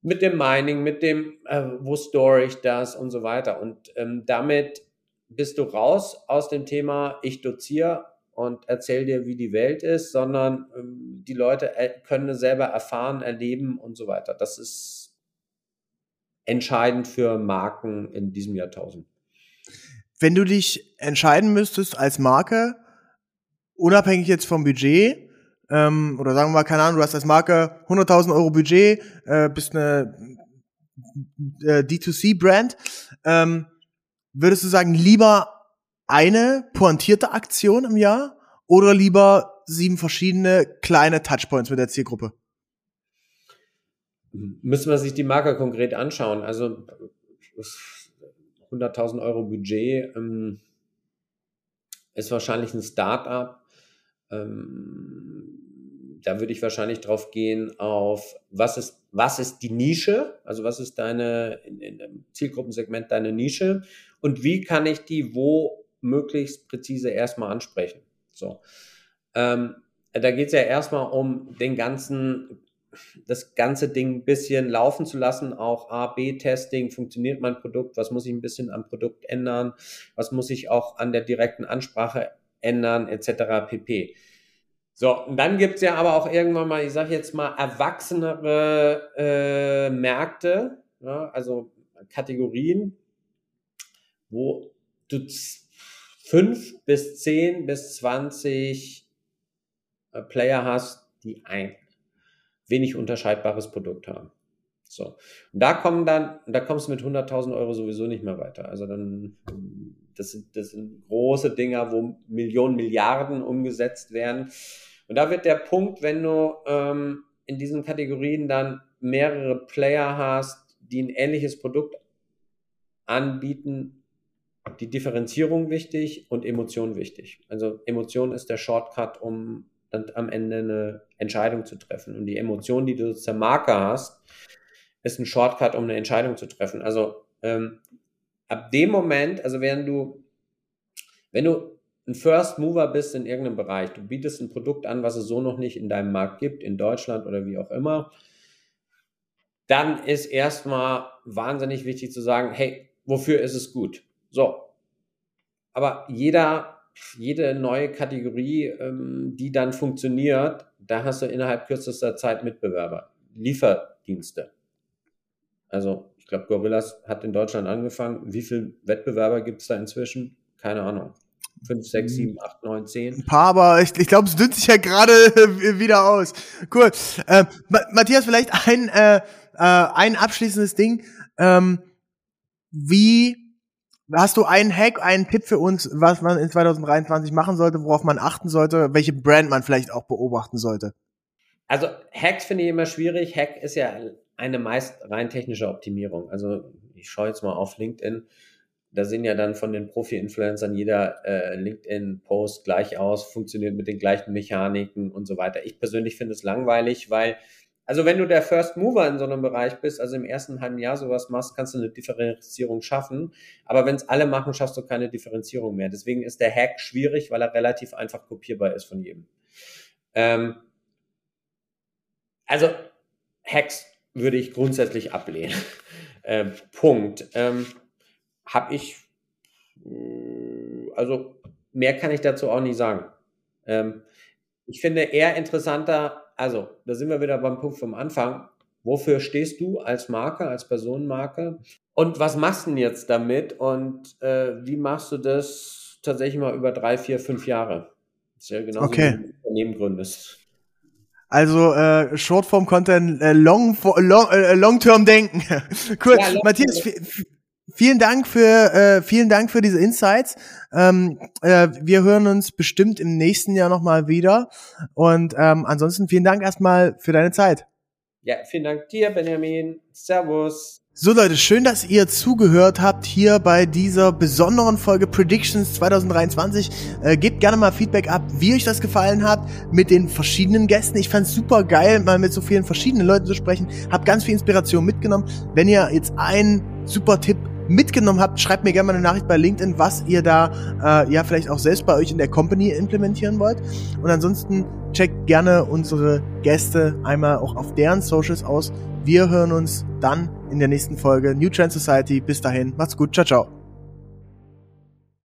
mit dem Mining, mit dem, äh, wo store ich das und so weiter? Und ähm, damit bist du raus aus dem Thema, ich doziere und erzähl dir, wie die Welt ist, sondern ähm, die Leute äh, können selber erfahren, erleben und so weiter. Das ist entscheidend für Marken in diesem Jahrtausend. Wenn du dich entscheiden müsstest als Marke, unabhängig jetzt vom Budget, ähm, oder sagen wir mal, keine Ahnung, du hast als Marke 100.000 Euro Budget, äh, bist eine äh, D2C-Brand, ähm, würdest du sagen, lieber eine pointierte Aktion im Jahr oder lieber sieben verschiedene kleine Touchpoints mit der Zielgruppe? Müssen wir sich die Marke konkret anschauen. Also 100.000 Euro Budget ähm, ist wahrscheinlich ein Start-up ähm, da würde ich wahrscheinlich drauf gehen auf, was ist, was ist die Nische? Also was ist deine, in, in dem Zielgruppensegment deine Nische? Und wie kann ich die wo möglichst präzise erstmal ansprechen? So. Ähm, da geht es ja erstmal um den ganzen, das ganze Ding ein bisschen laufen zu lassen, auch A-B-Testing, funktioniert mein Produkt, was muss ich ein bisschen am Produkt ändern, was muss ich auch an der direkten Ansprache ändern, etc. pp. So, und dann gibt es ja aber auch irgendwann mal, ich sage jetzt mal, erwachsenere äh, Märkte, ja, also Kategorien, wo du fünf bis zehn bis zwanzig äh, Player hast, die ein wenig unterscheidbares Produkt haben. So. Und da kommen dann, da kommst du mit 100.000 Euro sowieso nicht mehr weiter. Also dann, das sind, das sind große Dinger, wo Millionen, Milliarden umgesetzt werden. Und da wird der Punkt, wenn du ähm, in diesen Kategorien dann mehrere Player hast, die ein ähnliches Produkt anbieten, die Differenzierung wichtig und Emotion wichtig. Also Emotion ist der Shortcut, um dann am Ende eine Entscheidung zu treffen. Und die Emotion, die du zur Marke hast, ist ein Shortcut, um eine Entscheidung zu treffen. Also ähm, ab dem Moment, also während du, wenn du ein First Mover bist in irgendeinem Bereich, du bietest ein Produkt an, was es so noch nicht in deinem Markt gibt, in Deutschland oder wie auch immer, dann ist erstmal wahnsinnig wichtig zu sagen, hey, wofür ist es gut? So. Aber jeder, jede neue Kategorie, ähm, die dann funktioniert, da hast du innerhalb kürzester Zeit Mitbewerber. Lieferdienste. Also, ich glaube, Gorillas hat in Deutschland angefangen. Wie viele Wettbewerber gibt es da inzwischen? Keine Ahnung. 5, 6, 7, 8, 9, 10. Ein paar, aber ich, ich glaube, es dünnt sich ja gerade wieder aus. Cool. Äh, Matthias, vielleicht ein, äh, äh, ein abschließendes Ding. Ähm, wie hast du einen Hack, einen Tipp für uns, was man in 2023 machen sollte, worauf man achten sollte, welche Brand man vielleicht auch beobachten sollte? Also Hacks finde ich immer schwierig. Hack ist ja eine meist rein technische Optimierung. Also ich schaue jetzt mal auf LinkedIn da sehen ja dann von den Profi-Influencern jeder äh, LinkedIn-Post gleich aus, funktioniert mit den gleichen Mechaniken und so weiter. Ich persönlich finde es langweilig, weil, also wenn du der First Mover in so einem Bereich bist, also im ersten halben Jahr sowas machst, kannst du eine Differenzierung schaffen. Aber wenn es alle machen, schaffst du keine Differenzierung mehr. Deswegen ist der Hack schwierig, weil er relativ einfach kopierbar ist von jedem. Ähm, also Hacks würde ich grundsätzlich ablehnen. äh, Punkt. Ähm, habe ich, äh, also mehr kann ich dazu auch nicht sagen. Ähm, ich finde eher interessanter, also da sind wir wieder beim Punkt vom Anfang. Wofür stehst du als Marke, als Personenmarke? Und was machst du denn jetzt damit? Und äh, wie machst du das tatsächlich mal über drei, vier, fünf Jahre? Das ist ja genau okay. wie du Unternehmen gründest. Also äh, Shortform-Content, äh, long, long, äh, long-term denken. cool. Ja, long Matthias, Vielen Dank für äh, vielen Dank für diese Insights. Ähm, äh, wir hören uns bestimmt im nächsten Jahr nochmal wieder. Und ähm, ansonsten vielen Dank erstmal für deine Zeit. Ja, vielen Dank dir, Benjamin. Servus. So Leute, schön, dass ihr zugehört habt hier bei dieser besonderen Folge Predictions 2023. Äh, gebt gerne mal Feedback ab, wie euch das gefallen hat mit den verschiedenen Gästen. Ich fand es super geil, mal mit so vielen verschiedenen Leuten zu sprechen. Hab ganz viel Inspiration mitgenommen. Wenn ihr jetzt einen super Tipp mitgenommen habt, schreibt mir gerne mal eine Nachricht bei LinkedIn, was ihr da äh, ja vielleicht auch selbst bei euch in der Company implementieren wollt. Und ansonsten checkt gerne unsere Gäste einmal auch auf deren Socials aus. Wir hören uns dann in der nächsten Folge New Trend Society. Bis dahin, macht's gut, ciao, ciao.